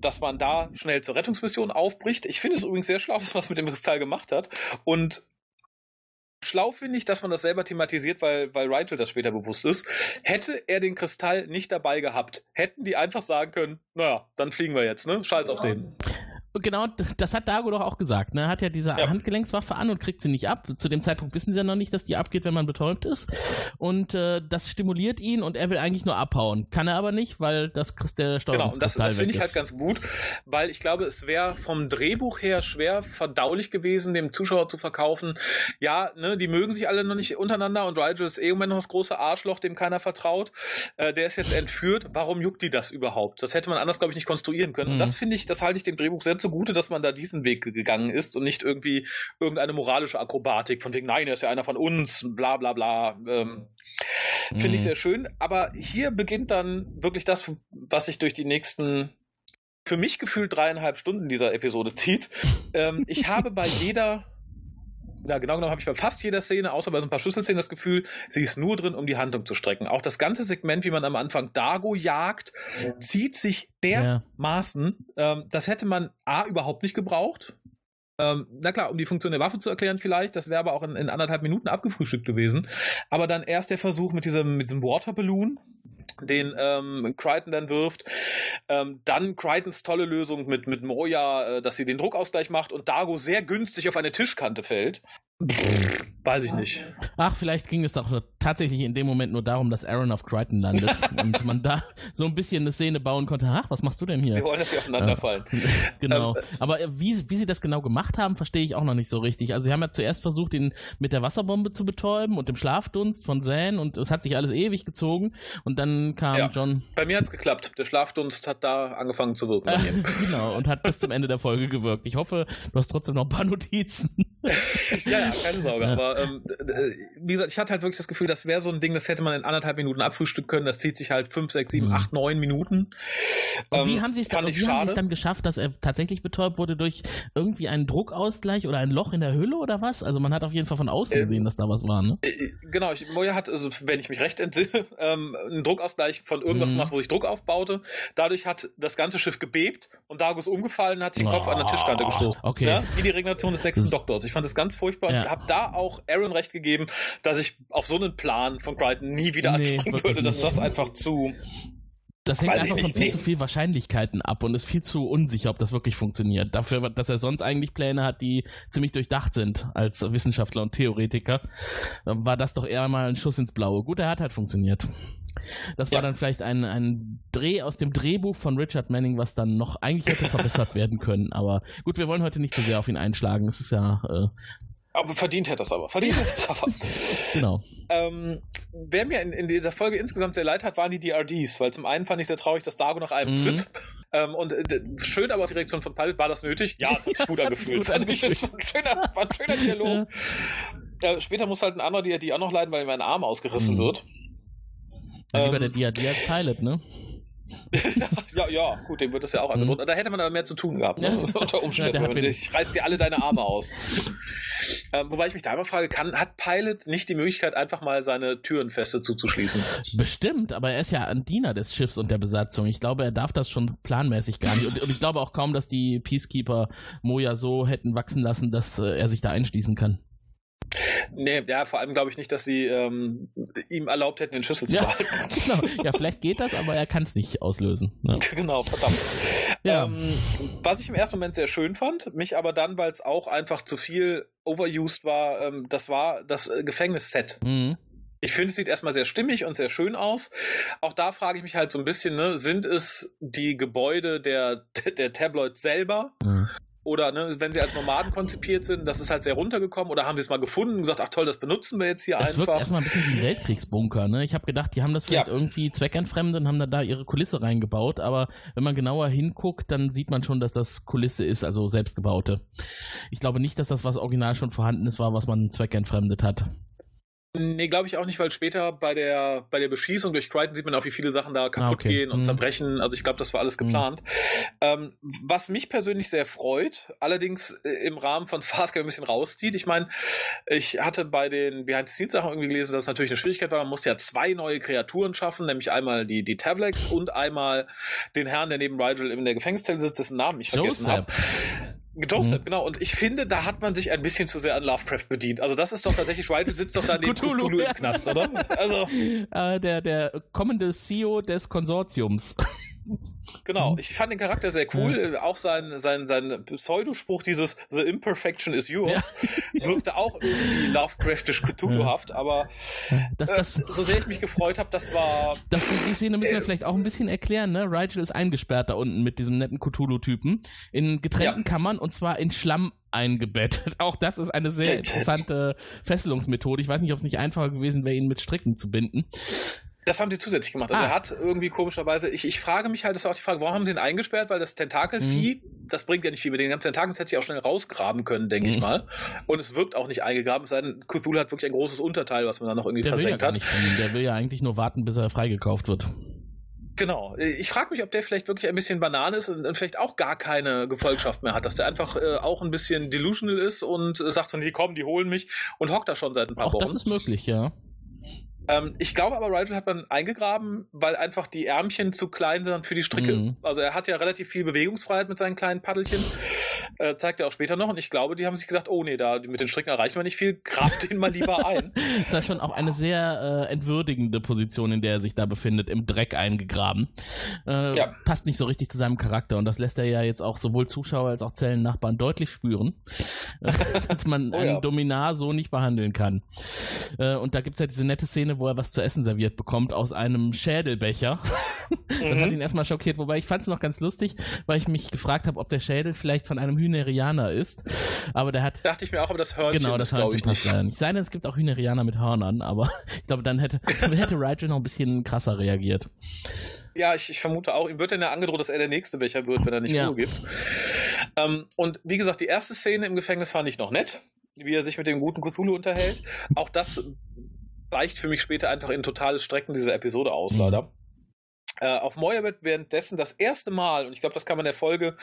dass man da schnell zur Rettungsmission aufbricht. Ich finde es übrigens sehr schlau, dass man es mit dem Kristall gemacht hat. Und schlau finde ich, dass man das selber thematisiert, weil, weil Rigel das später bewusst ist. Hätte er den Kristall nicht dabei gehabt, hätten die einfach sagen können, naja, dann fliegen wir jetzt, ne? Scheiß auf den. Genau, das hat Dago doch auch gesagt. Ne? Er hat ja diese ja. Handgelenkswaffe an und kriegt sie nicht ab. Zu dem Zeitpunkt wissen sie ja noch nicht, dass die abgeht, wenn man betäubt ist. Und äh, das stimuliert ihn und er will eigentlich nur abhauen. Kann er aber nicht, weil das der Steuerungskristall Genau, und das, das finde ich halt ganz gut, weil ich glaube, es wäre vom Drehbuch her schwer verdaulich gewesen, dem Zuschauer zu verkaufen. Ja, ne, die mögen sich alle noch nicht untereinander und Rigel ist eh im Moment noch das große Arschloch, dem keiner vertraut. Äh, der ist jetzt entführt. Warum juckt die das überhaupt? Das hätte man anders, glaube ich, nicht konstruieren können. Mhm. Und das finde ich, das halte ich dem Drehbuch sehr zu zugute, dass man da diesen Weg gegangen ist und nicht irgendwie irgendeine moralische Akrobatik von wegen, nein, er ist ja einer von uns, bla bla bla. Ähm, Finde ich mhm. sehr schön. Aber hier beginnt dann wirklich das, was sich durch die nächsten für mich gefühlt dreieinhalb Stunden dieser Episode zieht. Ähm, ich habe bei jeder ja, genau genommen habe ich bei fast jeder Szene, außer bei so ein paar Schlüsselszenen, das Gefühl, sie ist nur drin, um die Handlung zu strecken. Auch das ganze Segment, wie man am Anfang Dago jagt, ja. zieht sich dermaßen. Ja. Ähm, das hätte man A überhaupt nicht gebraucht. Ähm, na klar, um die Funktion der Waffe zu erklären vielleicht, das wäre aber auch in, in, anderthalb Minuten abgefrühstückt gewesen. Aber dann erst der Versuch mit diesem, mit diesem Waterballoon, den ähm, Crichton dann wirft. Ähm, dann Crichtons tolle Lösung mit, mit Moja, äh, dass sie den Druckausgleich macht und Dago sehr günstig auf eine Tischkante fällt. Weiß ich nicht. Ach, vielleicht ging es doch tatsächlich in dem Moment nur darum, dass Aaron auf Crichton landet und man da so ein bisschen eine Szene bauen konnte. Ach, was machst du denn hier? Wir wollen, dass sie aufeinander fallen. genau. Ähm, Aber äh, wie, wie sie das genau gemacht haben, verstehe ich auch noch nicht so richtig. Also sie haben ja zuerst versucht, ihn mit der Wasserbombe zu betäuben und dem Schlafdunst von Zan und es hat sich alles ewig gezogen und dann kam ja. John. Bei mir hat es geklappt. Der Schlafdunst hat da angefangen zu wirken. genau, und hat bis zum Ende der Folge gewirkt. Ich hoffe, du hast trotzdem noch ein paar Notizen. ja, ja, keine Sorge. Ja. Aber ähm, wie gesagt, ich hatte halt wirklich das Gefühl, das wäre so ein Ding, das hätte man in anderthalb Minuten abfrühstücken können. Das zieht sich halt fünf, sechs, sieben, mhm. acht, neun Minuten. Und ähm, wie haben sie es dann, dann geschafft, dass er tatsächlich betäubt wurde durch irgendwie einen Druckausgleich oder ein Loch in der Hülle oder was? Also man hat auf jeden Fall von außen äh, gesehen, dass da was war, ne? Äh, genau, ich, Moja hat, also, wenn ich mich recht entsinne, ähm, einen Druckausgleich von irgendwas mhm. gemacht, wo sich Druck aufbaute. Dadurch hat das ganze Schiff gebebt und Dagus umgefallen und hat sich den Kopf oh, an der Tischkante gestoßen. Okay. Ja? Wie die Regeneration des sechsten Doktors. Ich fand das ganz furchtbar ja. und habe da auch Aaron recht gegeben, dass ich auf so einen Plan von Crichton nie wieder nee, anspringen würde, dass das einfach zu das hängt einfach von viel nee. zu viel Wahrscheinlichkeiten ab und ist viel zu unsicher, ob das wirklich funktioniert. Dafür, dass er sonst eigentlich Pläne hat, die ziemlich durchdacht sind als Wissenschaftler und Theoretiker, war das doch eher mal ein Schuss ins Blaue. Gut, er hat halt funktioniert. Das war ja. dann vielleicht ein, ein Dreh aus dem Drehbuch von Richard Manning, was dann noch eigentlich hätte verbessert werden können. Aber gut, wir wollen heute nicht so sehr auf ihn einschlagen. Es ist ja äh, aber verdient hätte das aber. Verdient hätte das aber. genau. Ähm, wer mir in, in, dieser Folge insgesamt sehr leid hat, waren die DRDs, weil zum einen fand ich sehr traurig, dass Dago nach einem mhm. tritt. Ähm, und äh, schön aber auch die Reaktion von Pilot, war das nötig? Ja, das hat sich gut angefühlt. Fand ich, das war ein schöner, war ein schöner Dialog. Ja. Äh, später muss halt ein anderer DRD auch noch leiden, weil ihm ein Arm ausgerissen mhm. wird. Ja, ähm, lieber der DRD als Pilot, ne? ja, ja, gut, dem wird das ja auch angeboten. Mhm. Da hätte man aber mehr zu tun gehabt, ne? ja. unter Umständen. Ja, ich reiß dir alle deine Arme aus. ähm, wobei ich mich da immer frage, kann, hat Pilot nicht die Möglichkeit, einfach mal seine Türen feste zuzuschließen? Bestimmt, aber er ist ja ein Diener des Schiffs und der Besatzung. Ich glaube, er darf das schon planmäßig gar nicht. Und, und ich glaube auch kaum, dass die Peacekeeper Moja so hätten wachsen lassen, dass äh, er sich da einschließen kann. Nee, ja, vor allem glaube ich nicht, dass sie ähm, ihm erlaubt hätten, den Schlüssel zu Ja, behalten. genau. ja, vielleicht geht das, aber er kann es nicht auslösen. Ne? Genau, verdammt. Ja. Ähm, was ich im ersten Moment sehr schön fand, mich aber dann, weil es auch einfach zu viel overused war, ähm, das war das äh, Gefängnisset. Mhm. Ich finde, es sieht erstmal sehr stimmig und sehr schön aus. Auch da frage ich mich halt so ein bisschen, ne, sind es die Gebäude der, der Tabloids selber? Mhm. Oder ne, wenn sie als Nomaden konzipiert sind, das ist halt sehr runtergekommen oder haben sie es mal gefunden und gesagt, ach toll, das benutzen wir jetzt hier Es wirkt einfach. erstmal ein bisschen wie ein Weltkriegsbunker, ne? Ich habe gedacht, die haben das vielleicht Ja. irgendwie zweckentfremdet und haben dann da ihre Kulisse reingebaut, aber wenn man genauer hinguckt, dann sieht man schon, dass das Kulisse ist, also selbstgebaute. Ich glaube nicht, dass das, was original schon vorhanden ist, war, was man zweckentfremdet hat. Nee, glaube ich auch nicht, weil später bei der, bei der Beschießung durch Crichton sieht man auch, wie viele Sachen da kaputt Ah, okay. gehen und Mhm. zerbrechen. Also ich glaube, das war alles geplant. Ähm, was mich persönlich sehr freut, allerdings äh, im Rahmen von Farscape ein bisschen rauszieht. Ich meine, ich hatte bei den Behind-the-Scenes-Sachen irgendwie gelesen, dass es natürlich eine Schwierigkeit war. Man musste ja zwei neue Kreaturen schaffen, nämlich einmal die, die Tablex und einmal den Herrn, der neben Rigel in der Gefängniszelle sitzt, dessen Namen ich vergessen habe. Joseph, Mhm. genau. Und ich finde, da hat man sich ein bisschen zu sehr an Lovecraft bedient. Also das ist doch tatsächlich, Rigel sitzt doch da neben Cthulhu, Cthulhu im Knast, oder? Also, Äh, der, der kommende CEO des Konsortiums. genau. Mhm. Ich fand den Charakter sehr cool. Äh, Auch sein, sein, sein Pseudospruch, dieses The Imperfection is yours, wirkte auch irgendwie Lovecraftisch Cthulhu-haft. Aber Das, äh, das, so sehr ich mich gefreut habe, das war... Das, die Szene müssen wir vielleicht auch ein bisschen erklären, ne? Rigel ist eingesperrt da unten mit diesem netten Cthulhu-Typen in getrennten Ja. Kammern und zwar in Schlamm eingebettet. Auch das ist eine sehr interessante Fesselungsmethode. Ich weiß nicht, ob es nicht einfacher gewesen wäre, ihn mit Stricken zu binden. Das haben sie zusätzlich gemacht. Also Ah. er hat irgendwie komischerweise, ich, ich frage mich halt, das ist auch die Frage, warum haben sie ihn eingesperrt? Weil das Tentakelvieh, das bringt ja nicht viel. Mit den ganzen Tentakeln das hätte sich auch schnell rausgraben können, denke ich Mhm. mal. Und es wirkt auch nicht eingegraben, es sei denn, Cthulhu hat wirklich ein großes Unterteil, was man dann noch irgendwie Der ja versenkt gar hat. fliehen. Der will ja eigentlich nur warten, bis er freigekauft wird. Genau. Ich frage mich, ob der vielleicht wirklich ein bisschen Banane ist und, und vielleicht auch gar keine Gefolgschaft mehr hat, dass der einfach äh, auch ein bisschen delusional ist und äh, sagt so, nee, komm, die holen mich und hockt da schon seit ein paar Auch Wochen. das ist möglich, ja. Ähm, ich glaube aber, Rigel hat man eingegraben, weil einfach die Ärmchen zu klein sind für die Stricke. Mhm. Also er hat ja relativ viel Bewegungsfreiheit mit seinen kleinen Paddelchen. Äh, zeigt er auch später noch. Und ich glaube, die haben sich gesagt, oh nee, da mit den Stricken erreichen wir nicht viel, grab den mal lieber ein. Das ist ja schon auch eine sehr äh, entwürdigende Position, in der er sich da befindet, im Dreck eingegraben. Äh, Ja. Passt nicht so richtig zu seinem Charakter und das lässt er ja jetzt auch sowohl Zuschauer als auch Zellennachbarn deutlich spüren, dass man Oh einen ja. Dominar so nicht behandeln kann. Äh, und da gibt es ja diese nette Szene, wo er was zu essen serviert bekommt aus einem Schädelbecher. Das hat Mhm. ihn erstmal schockiert, wobei ich fand es noch ganz lustig, weil ich mich gefragt habe, ob der Schädel vielleicht von einem Hühnerianer ist. Aber der hat Dachte ich mir auch, aber das Hörnchen Genau, das Hörnchen passt leider nicht. Sei denn, es gibt auch Hühnerianer mit Hörnern, aber ich glaube, dann hätte, hätte Rigel noch ein bisschen krasser reagiert. Ja, ich, ich vermute auch. Ihm wird dann ja angedroht, dass er der nächste Becher wird, wenn er nicht Ja. Ruhe gibt. Ähm, und wie gesagt, die erste Szene im Gefängnis fand ich noch nett, wie er sich mit dem guten Cthulhu unterhält. Auch das weicht für mich später einfach in totales Strecken dieser Episode aus, Mhm. leider. Äh, auf wird währenddessen das erste Mal, und ich glaube, das kann man der Folge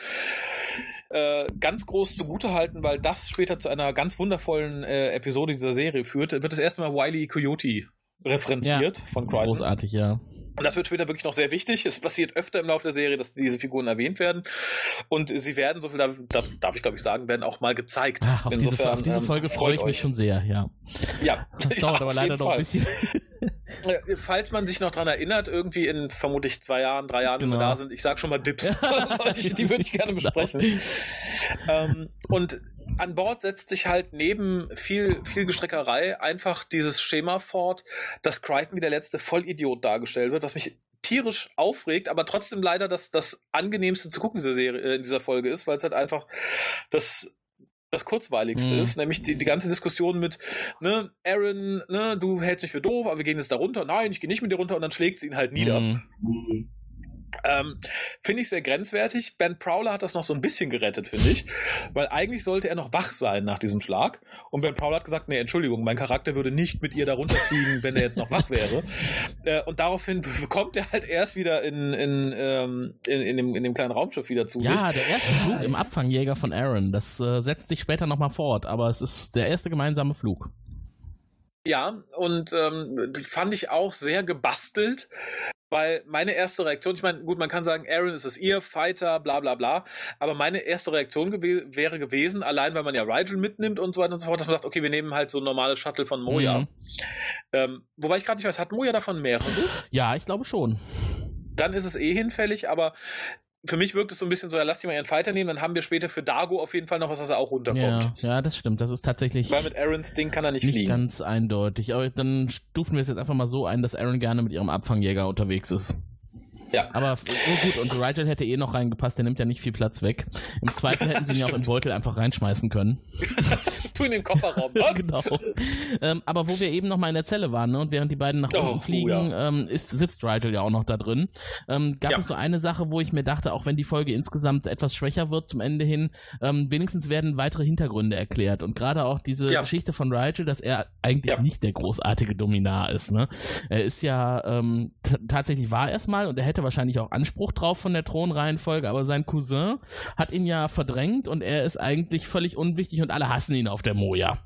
äh, ganz groß zugutehalten, weil das später zu einer ganz wundervollen äh, Episode dieser Serie führt, wird das erste Mal Wiley Coyote referenziert von Crichton. Großartig, ja. Und das wird später wirklich noch sehr wichtig. Es passiert öfter im Laufe der Serie, dass diese Figuren erwähnt werden. Und sie werden, so viel darf, darf, ich glaube ich sagen, werden auch mal gezeigt. Ach, auf, diese, Insofern, auf diese ähm, Folge freut freue ich mich euch. schon sehr, ja. Ja, Das ja, dauert aber auf leider noch ein bisschen. Äh, Falls man sich noch dran erinnert, irgendwie in vermutlich zwei Jahren, drei Jahren, wenn wir Genau. da sind, ich sag schon mal Dips. Die würde ich gerne besprechen. Ähm, und an Bord setzt sich halt neben viel, viel Gestreckerei einfach dieses Schema fort, dass Crichton wie der letzte Vollidiot dargestellt wird, was mich tierisch aufregt, aber trotzdem leider das, das angenehmste zu gucken in dieser Serie, äh, in dieser Folge ist, weil es halt einfach das das kurzweiligste Mhm. ist, nämlich die, die ganze Diskussion mit, ne, Aaron, ne, du hältst mich für doof, aber wir gehen jetzt da runter. Nein, ich gehe nicht mit dir runter und dann schlägt sie ihn halt nieder. Mhm. Ähm, finde ich sehr grenzwertig. Ben Prowler hat das noch so ein bisschen gerettet, finde ich. Weil eigentlich sollte er noch wach sein nach diesem Schlag. Und Ben Prowler hat gesagt, nee, Entschuldigung, mein Charakter würde nicht mit ihr da runterfliegen, wenn er jetzt noch wach wäre. Äh, und daraufhin kommt er halt erst wieder in, in, ähm, in, in, dem, in dem kleinen Raumschiff wieder zu sich. Ja, der erste Flug im Abfangjäger von Aaron, das äh, setzt sich später nochmal fort, aber es ist der erste gemeinsame Flug. Ja, und ähm, fand ich auch sehr gebastelt, weil meine erste Reaktion, ich meine, gut, man kann sagen, Aaron ist es ihr, Fighter, bla bla bla, aber meine erste Reaktion gew wäre gewesen, allein weil man ja Rigel mitnimmt und so weiter und so fort, dass man sagt, okay, wir nehmen halt so ein normales Shuttle von Moja. Mhm. Ähm, wobei ich gerade nicht weiß, hat Moja davon mehrere? Ja, ich glaube schon dann ist es eh hinfällig, aber für mich wirkt es so ein bisschen so, ja, lass die mal ihren Fighter nehmen, dann haben wir später für Dago auf jeden Fall noch was, dass er auch runterkommt. Ja, ja das stimmt. Das ist tatsächlich. Weil mit Aarons Ding kann er nicht, nicht fliegen. ganz eindeutig. Aber dann stufen wir es jetzt einfach mal so ein, dass Aaron gerne mit ihrem Abfangjäger unterwegs ist. Ja. Aber oh gut, und Rigel hätte eh noch reingepasst, der nimmt ja nicht viel Platz weg. Im Zweifel hätten sie ihn ja auch in Beutel einfach reinschmeißen können. tu in den Kofferraum, was? genau. Ähm, aber wo wir eben noch mal in der Zelle waren, ne, und während die beiden nach oh, unten fliegen, oh, ja. ähm, ist, sitzt Rigel ja auch noch da drin. Ähm, gab ja. es so eine Sache, wo ich mir dachte, auch wenn die Folge insgesamt etwas schwächer wird zum Ende hin, ähm, wenigstens werden weitere Hintergründe erklärt. Und gerade auch diese ja. Geschichte von Rigel, dass er eigentlich nicht der großartige Dominar ist. Ne? Er ist ja ähm, tatsächlich war erstmal und er hätte wahrscheinlich auch Anspruch drauf von der Thronreihenfolge, aber sein Cousin hat ihn ja verdrängt und er ist eigentlich völlig unwichtig und alle hassen ihn auf der Moja.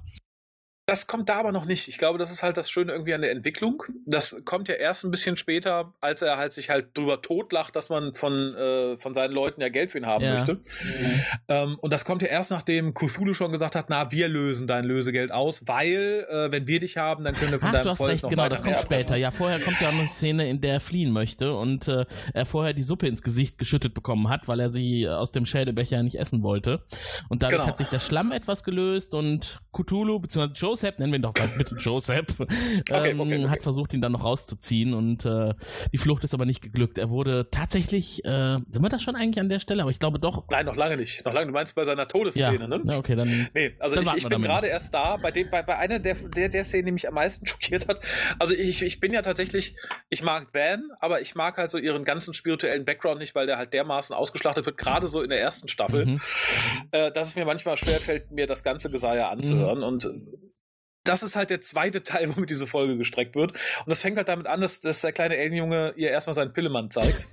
Das kommt da aber noch nicht. Ich glaube, das ist halt das Schöne irgendwie an der Entwicklung. Das kommt ja erst ein bisschen später, als er halt sich halt drüber totlacht, dass man von, äh, von seinen Leuten ja Geld für ihn haben ja. möchte. Mhm. Ähm, und das kommt ja erst, nachdem Cthulhu schon gesagt hat, na, wir lösen dein Lösegeld aus, weil, äh, wenn wir dich haben, dann können wir von Ach, deinem du hast Volk recht, genau, das kommt später. Ja, vorher kommt ja auch eine Szene, in der er fliehen möchte und äh, er vorher die Suppe ins Gesicht geschüttet bekommen hat, weil er sie aus dem Schädelbecher nicht essen wollte. Und dadurch genau. hat sich der Schlamm etwas gelöst und Cthulhu, beziehungsweise Joseph, nennen wir ihn doch mal bitte Joseph, ähm, okay, okay, okay. hat versucht, ihn dann noch rauszuziehen und äh, die Flucht ist aber nicht geglückt. Er wurde tatsächlich, äh, sind wir da schon eigentlich an der Stelle? Aber ich glaube doch. Nein, noch lange nicht. Noch lange. Du meinst bei seiner Todesszene, ja. ne? Ja, okay, dann. Nee, also dann ich, ich bin gerade erst da, bei dem, bei, bei einer der, der, der Szenen, die mich am meisten schockiert hat. Also ich, ich bin ja tatsächlich, ich mag Van, aber ich mag halt so ihren ganzen spirituellen Background nicht, weil der halt dermaßen ausgeschlachtet wird, gerade so in der ersten Staffel, mhm. äh, dass es mir manchmal schwerfällt, mir das ganze Geseier anzuhören. Mhm. Und das ist halt der zweite Teil, womit diese Folge gestreckt wird. Und das fängt halt damit an, dass, dass der kleine Alienjunge ihr erstmal seinen Pillemann zeigt.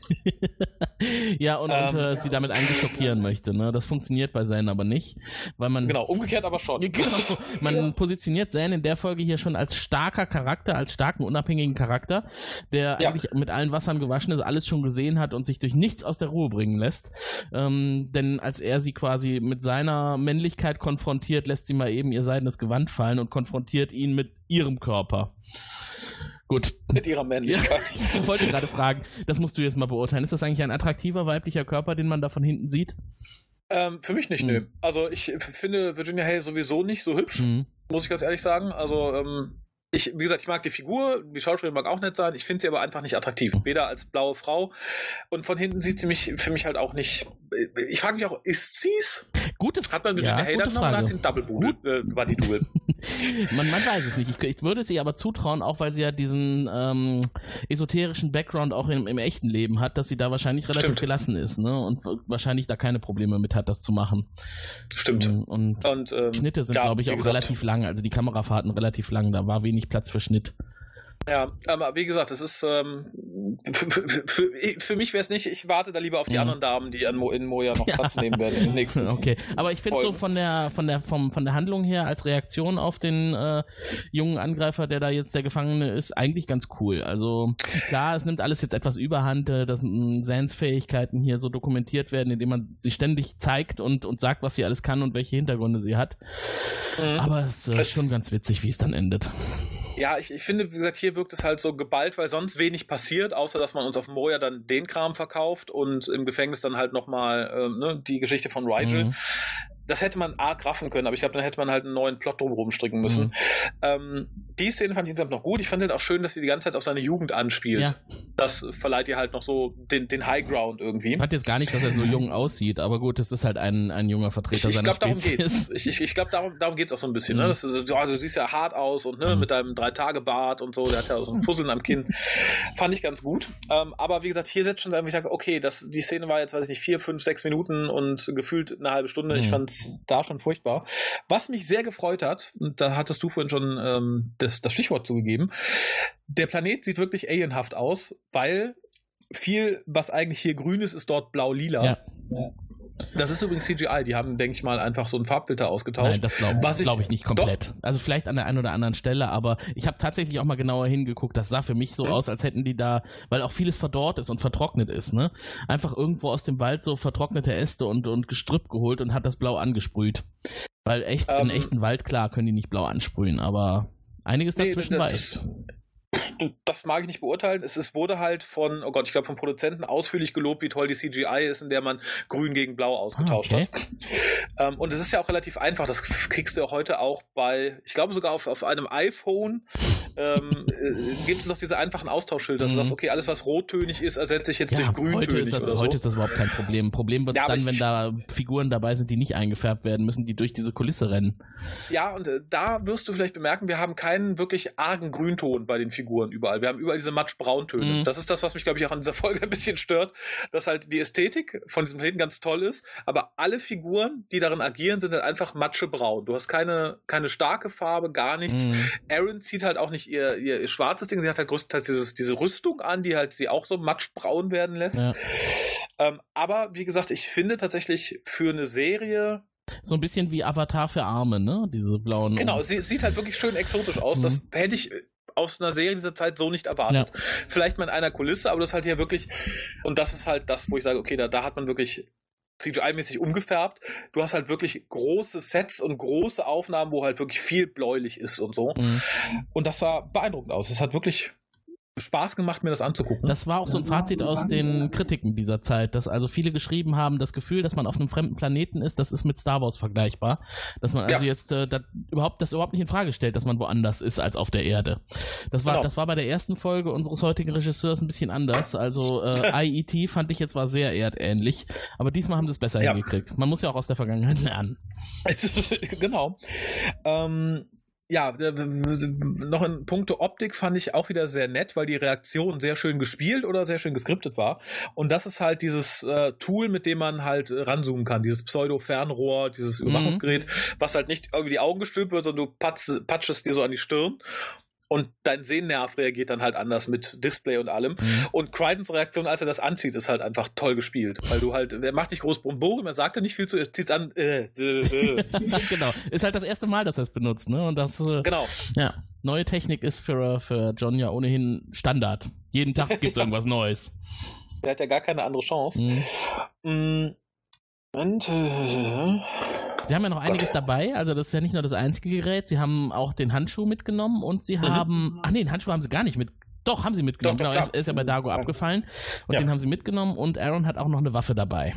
ja, und, ähm, und äh, sie damit eigentlich schockieren möchte. Ne? Das funktioniert bei Zane aber nicht. Weil man, genau, umgekehrt aber schon. genau, man ja. positioniert Zane in der Folge hier schon als starker Charakter, als starken, unabhängigen Charakter, der ja. eigentlich mit allen Wassern gewaschen ist, alles schon gesehen hat und sich durch nichts aus der Ruhe bringen lässt. Ähm, denn als er sie quasi mit seiner Männlichkeit konfrontiert, lässt sie mal eben ihr seidenes Gewand fallen und konfrontiert konfrontiert ihn mit ihrem Körper. Gut. Mit ihrer Männlichkeit. Ja, ich wollte gerade fragen, das musst du jetzt mal beurteilen. Ist das eigentlich ein attraktiver weiblicher Körper, den man da von hinten sieht? Ähm, für mich nicht, mhm. nö. Also ich finde Virginia Hale sowieso nicht so hübsch, mhm. muss ich ganz ehrlich sagen. Also ähm, ich, wie gesagt, ich mag die Figur, die Schauspielerin mag auch nett sein, ich finde sie aber einfach nicht attraktiv. Weder als blaue Frau und von hinten sieht sie mich für mich halt auch nicht. Ich frage mich auch, ist sie's? Gute Hat man Virginia ja, Hayden genommen oder hat sie einen Double Boodle, äh, war die Duel? man, man weiß es nicht. Ich, ich, würde sie aber zutrauen, auch weil sie ja diesen ähm, esoterischen Background auch im, im, echten Leben hat, dass sie da wahrscheinlich relativ Stimmt. gelassen ist ne? und wahrscheinlich da keine Probleme mit hat, das zu machen. Stimmt. Und, und ähm, Schnitte sind, ja, glaube ich, auch gesagt. relativ lang. Also die Kamerafahrten relativ lang. Da war wenig Platz für Schnitt. Ja, aber wie gesagt, es ist ähm, für, für, für, mich wäre es nicht, ich warte da lieber auf die mhm. anderen Damen, die an Mo, in Moja noch Platz nehmen werden im nächsten. Okay, aber ich finde so von der von der vom, von der Handlung her als Reaktion auf den äh, jungen Angreifer, der da jetzt der Gefangene ist, eigentlich ganz cool. Also klar, es nimmt alles jetzt etwas Überhand, äh, dass Sans Fähigkeiten hier so dokumentiert werden, indem man sie ständig zeigt und und sagt, was sie alles kann und welche Hintergründe sie hat. Mhm. Aber es ist äh, schon ganz witzig, wie es dann endet. Ja, ich, ich finde, wie gesagt, hier wirkt es halt so geballt, weil sonst wenig passiert, außer dass man uns auf Moja dann den Kram verkauft und im Gefängnis dann halt nochmal ähm, ne, die Geschichte von Rigel. Mhm das hätte man arg raffen können, aber ich glaube, dann hätte man halt einen neuen Plot drumherum stricken müssen. Mhm. Ähm, die Szene fand ich insgesamt noch gut. Ich fand halt auch schön, dass sie die ganze Zeit auf seine Jugend anspielt. Ja. Das verleiht ihr halt noch so den, den High Ground irgendwie. Ich fand jetzt gar nicht, dass er so jung aussieht, aber gut, es ist halt ein, ein junger Vertreter ich, ich seiner glaub, Spezies. Darum geht's. Ich, ich, ich glaube, darum, darum geht es auch so ein bisschen. Ne? Mhm. Ne? Das ist, ja, du siehst ja hart aus und ne, mhm. mit deinem Drei-Tage-Bart und so, der hat ja so ein Fusseln am Kinn. Fand ich ganz gut. Ähm, aber wie gesagt, hier setzt schon ich sage, okay, das, die Szene war jetzt, weiß ich nicht, vier, fünf, sechs Minuten und gefühlt eine halbe Stunde. Ich mhm. fand es da schon furchtbar furchtbar. Was mich sehr gefreut hat, und da hattest du vorhin schon ähm, das, das Stichwort zugegeben, der Planet sieht wirklich alienhaft aus, weil viel, was eigentlich hier grün ist, ist dort blau-lila. Ja. Das ist übrigens CGI. Die haben, denke ich mal, einfach so einen Farbfilter ausgetauscht. Nein, das glaube glaub ich nicht komplett. Doch. Also vielleicht an der einen oder anderen Stelle, aber ich habe tatsächlich auch mal genauer hingeguckt. Das sah für mich so mhm. aus, als hätten die da, weil auch vieles verdorrt ist und vertrocknet ist, ne? Einfach irgendwo aus dem Wald so vertrocknete Äste und, und Gestrüpp geholt und hat das blau angesprüht. Weil echt, ähm, in echten Wald, klar, können die nicht blau ansprühen, aber einiges nee, dazwischen weiß das mag ich nicht beurteilen. Es, es wurde halt von, oh Gott, ich glaube, vom Produzenten ausführlich gelobt, wie toll die CGI ist, in der man grün gegen blau ausgetauscht ah, okay. hat. Ähm, und es ist ja auch relativ einfach. Das kriegst du ja heute auch bei, ich glaube sogar auf, auf einem iPhone, ähm, äh, gibt es noch diese einfachen Austauschschilder, dass mhm. du sagst, okay, alles was rottönig ist, ersetze ich jetzt ja, durch grüntönig. Heute ist, das, heute ist das überhaupt kein Problem. Problem wird es ja, dann, wenn da Figuren dabei sind, die nicht eingefärbt werden müssen, die durch diese Kulisse rennen. Ja, und äh, da wirst du vielleicht bemerken, wir haben keinen wirklich argen Grünton bei den Figuren überall. Wir haben überall diese matsch-brauntöne. Mhm. Das ist das, was mich, glaube ich, auch an dieser Folge ein bisschen stört, dass halt die Ästhetik von diesem Helden ganz toll ist, aber alle Figuren, die darin agieren, sind halt einfach matschebraun. Du hast keine, keine starke Farbe, gar nichts. Mhm. Aaron zieht halt auch nicht ihr, ihr, ihr, schwarzes Ding, sie hat halt größtenteils dieses, diese Rüstung an, die halt sie auch so matschbraun werden lässt. Ja. Ähm, aber wie gesagt, ich finde tatsächlich für eine Serie so ein bisschen wie Avatar für Arme, ne? Diese blauen. Genau, sie sieht halt wirklich schön exotisch aus. Mhm. Das hätte ich aus einer Serie dieser Zeit so nicht erwartet. Ja. Vielleicht mal in einer Kulisse, aber das ist halt hier wirklich, und das ist halt das, wo ich sage, okay, da, da hat man wirklich CGI-mäßig umgefärbt. Du hast halt wirklich große Sets und große Aufnahmen, wo halt wirklich viel bläulich ist und so. Mhm. Und das sah beeindruckend aus. Es hat wirklich Spaß gemacht, mir das anzugucken. Das war auch so ein Fazit aus den Kritiken dieser Zeit, dass also viele geschrieben haben, das Gefühl, dass man auf einem fremden Planeten ist, das ist mit Star Wars vergleichbar. Dass man also ja. jetzt äh, das überhaupt, das überhaupt nicht in Frage stellt, dass man woanders ist als auf der Erde. Das war, genau. das war bei der ersten Folge unseres heutigen Regisseurs ein bisschen anders. Also äh, IET fand ich jetzt war sehr erdähnlich, aber diesmal haben sie es besser ja. hingekriegt. Man muss ja auch aus der Vergangenheit lernen. genau. Ähm, ja, noch in puncto Optik fand ich auch wieder sehr nett, weil die Reaktion sehr schön gespielt oder sehr schön geskriptet war. Und das ist halt dieses äh, Tool, mit dem man halt äh, ranzoomen kann, dieses Pseudo-Fernrohr, dieses mhm. Überwachungsgerät, mhm. was halt nicht irgendwie die Augen gestülpt wird, sondern du patsch, patschest dir so an die Stirn und dein Sehnerv reagiert dann halt anders mit Display und allem. Mhm. Und Crichtons Reaktion, als er das anzieht, ist halt einfach toll gespielt. Weil du halt, er macht nicht groß Bromborium, er sagt ja nicht viel zu, er zieht's an. Äh, äh, äh. genau. Ist halt das erste Mal, dass er es benutzt, ne? Und das. Äh, genau. Ja. Neue Technik ist für, für John ja ohnehin Standard. Jeden Tag gibt's irgendwas Neues. Er hat ja gar keine andere Chance. Mhm. Mm. Und, äh, Sie haben ja noch einiges dabei, also das ist ja nicht nur das einzige Gerät, Sie haben auch den Handschuh mitgenommen und Sie mhm. haben, ach nee, den Handschuh haben Sie gar nicht mit, doch, haben Sie mitgenommen, doch, genau, er ist ja bei Dago abgefallen und ja. den haben Sie mitgenommen und Aaron hat auch noch eine Waffe dabei.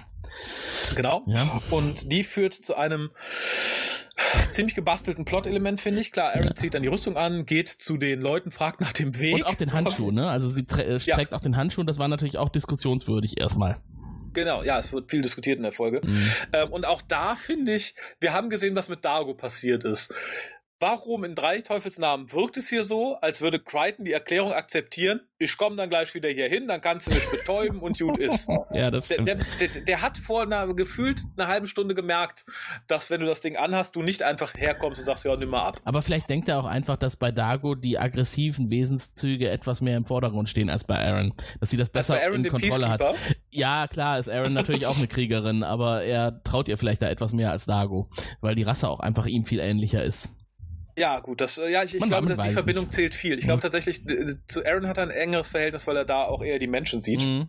Genau, ja. und die führt zu einem ziemlich gebastelten Plot-Element, finde ich. Klar, Aaron ja. zieht dann die Rüstung an, geht zu den Leuten, fragt nach dem Weg. Und auch den Handschuh, ne? Also sie äh, trägt ja. auch den Handschuh und das war natürlich auch diskussionswürdig erstmal. Genau, ja, es wird viel diskutiert in der Folge. Mhm. Ähm, und auch da finde ich, wir haben gesehen, was mit Dargo passiert ist. Warum in drei Teufelsnamen wirkt es hier so, als würde Crichton die Erklärung akzeptieren? Ich komme dann gleich wieder hier hin, dann kannst du mich betäuben und gut ist. ja, das stimmt. Der, der, der, der, hat vor einer gefühlt einer halben Stunde gemerkt, dass wenn du das Ding anhast, du nicht einfach herkommst und sagst, ja, nimm mal ab. Aber vielleicht denkt er auch einfach, dass bei Dago die aggressiven Wesenszüge etwas mehr im Vordergrund stehen als bei Aaron. Dass sie das besser in Kontrolle hat. Ja, klar, ist Aaron natürlich auch eine Kriegerin, aber er traut ihr vielleicht da etwas mehr als Dago, weil die Rasse auch einfach ihm viel ähnlicher ist. Ja, gut, das, äh, ja, ich, ich glaube, die Verbindung nicht. zählt viel. Ich glaube mhm. tatsächlich, zu Aaron hat er ein engeres Verhältnis, weil er da auch eher die Menschen sieht. Mhm.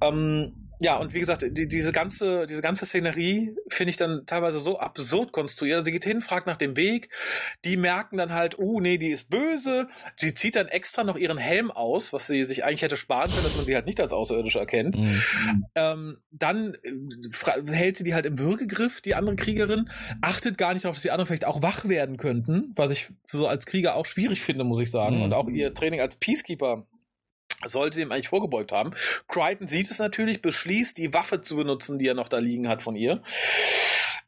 Ähm, ja, und wie gesagt, die, diese ganze, diese ganze Szenerie finde ich dann teilweise so absurd konstruiert. Sie geht hin, fragt nach dem Weg. Die merken dann halt, uh, nee, die ist böse. Sie zieht dann extra noch ihren Helm aus, was sie sich eigentlich hätte sparen können, dass man sie halt nicht als Außerirdische erkennt. Mhm. Ähm, dann äh, hält sie die halt im Würgegriff, die andere Kriegerin, achtet gar nicht darauf, dass die anderen vielleicht auch wach werden könnten, was ich so als Krieger auch schwierig finde, muss ich sagen. Mhm. Und auch ihr Training als Peacekeeper sollte dem eigentlich vorgebeugt haben. Crichton sieht es natürlich, beschließt, die Waffe zu benutzen, die er noch da liegen hat von ihr.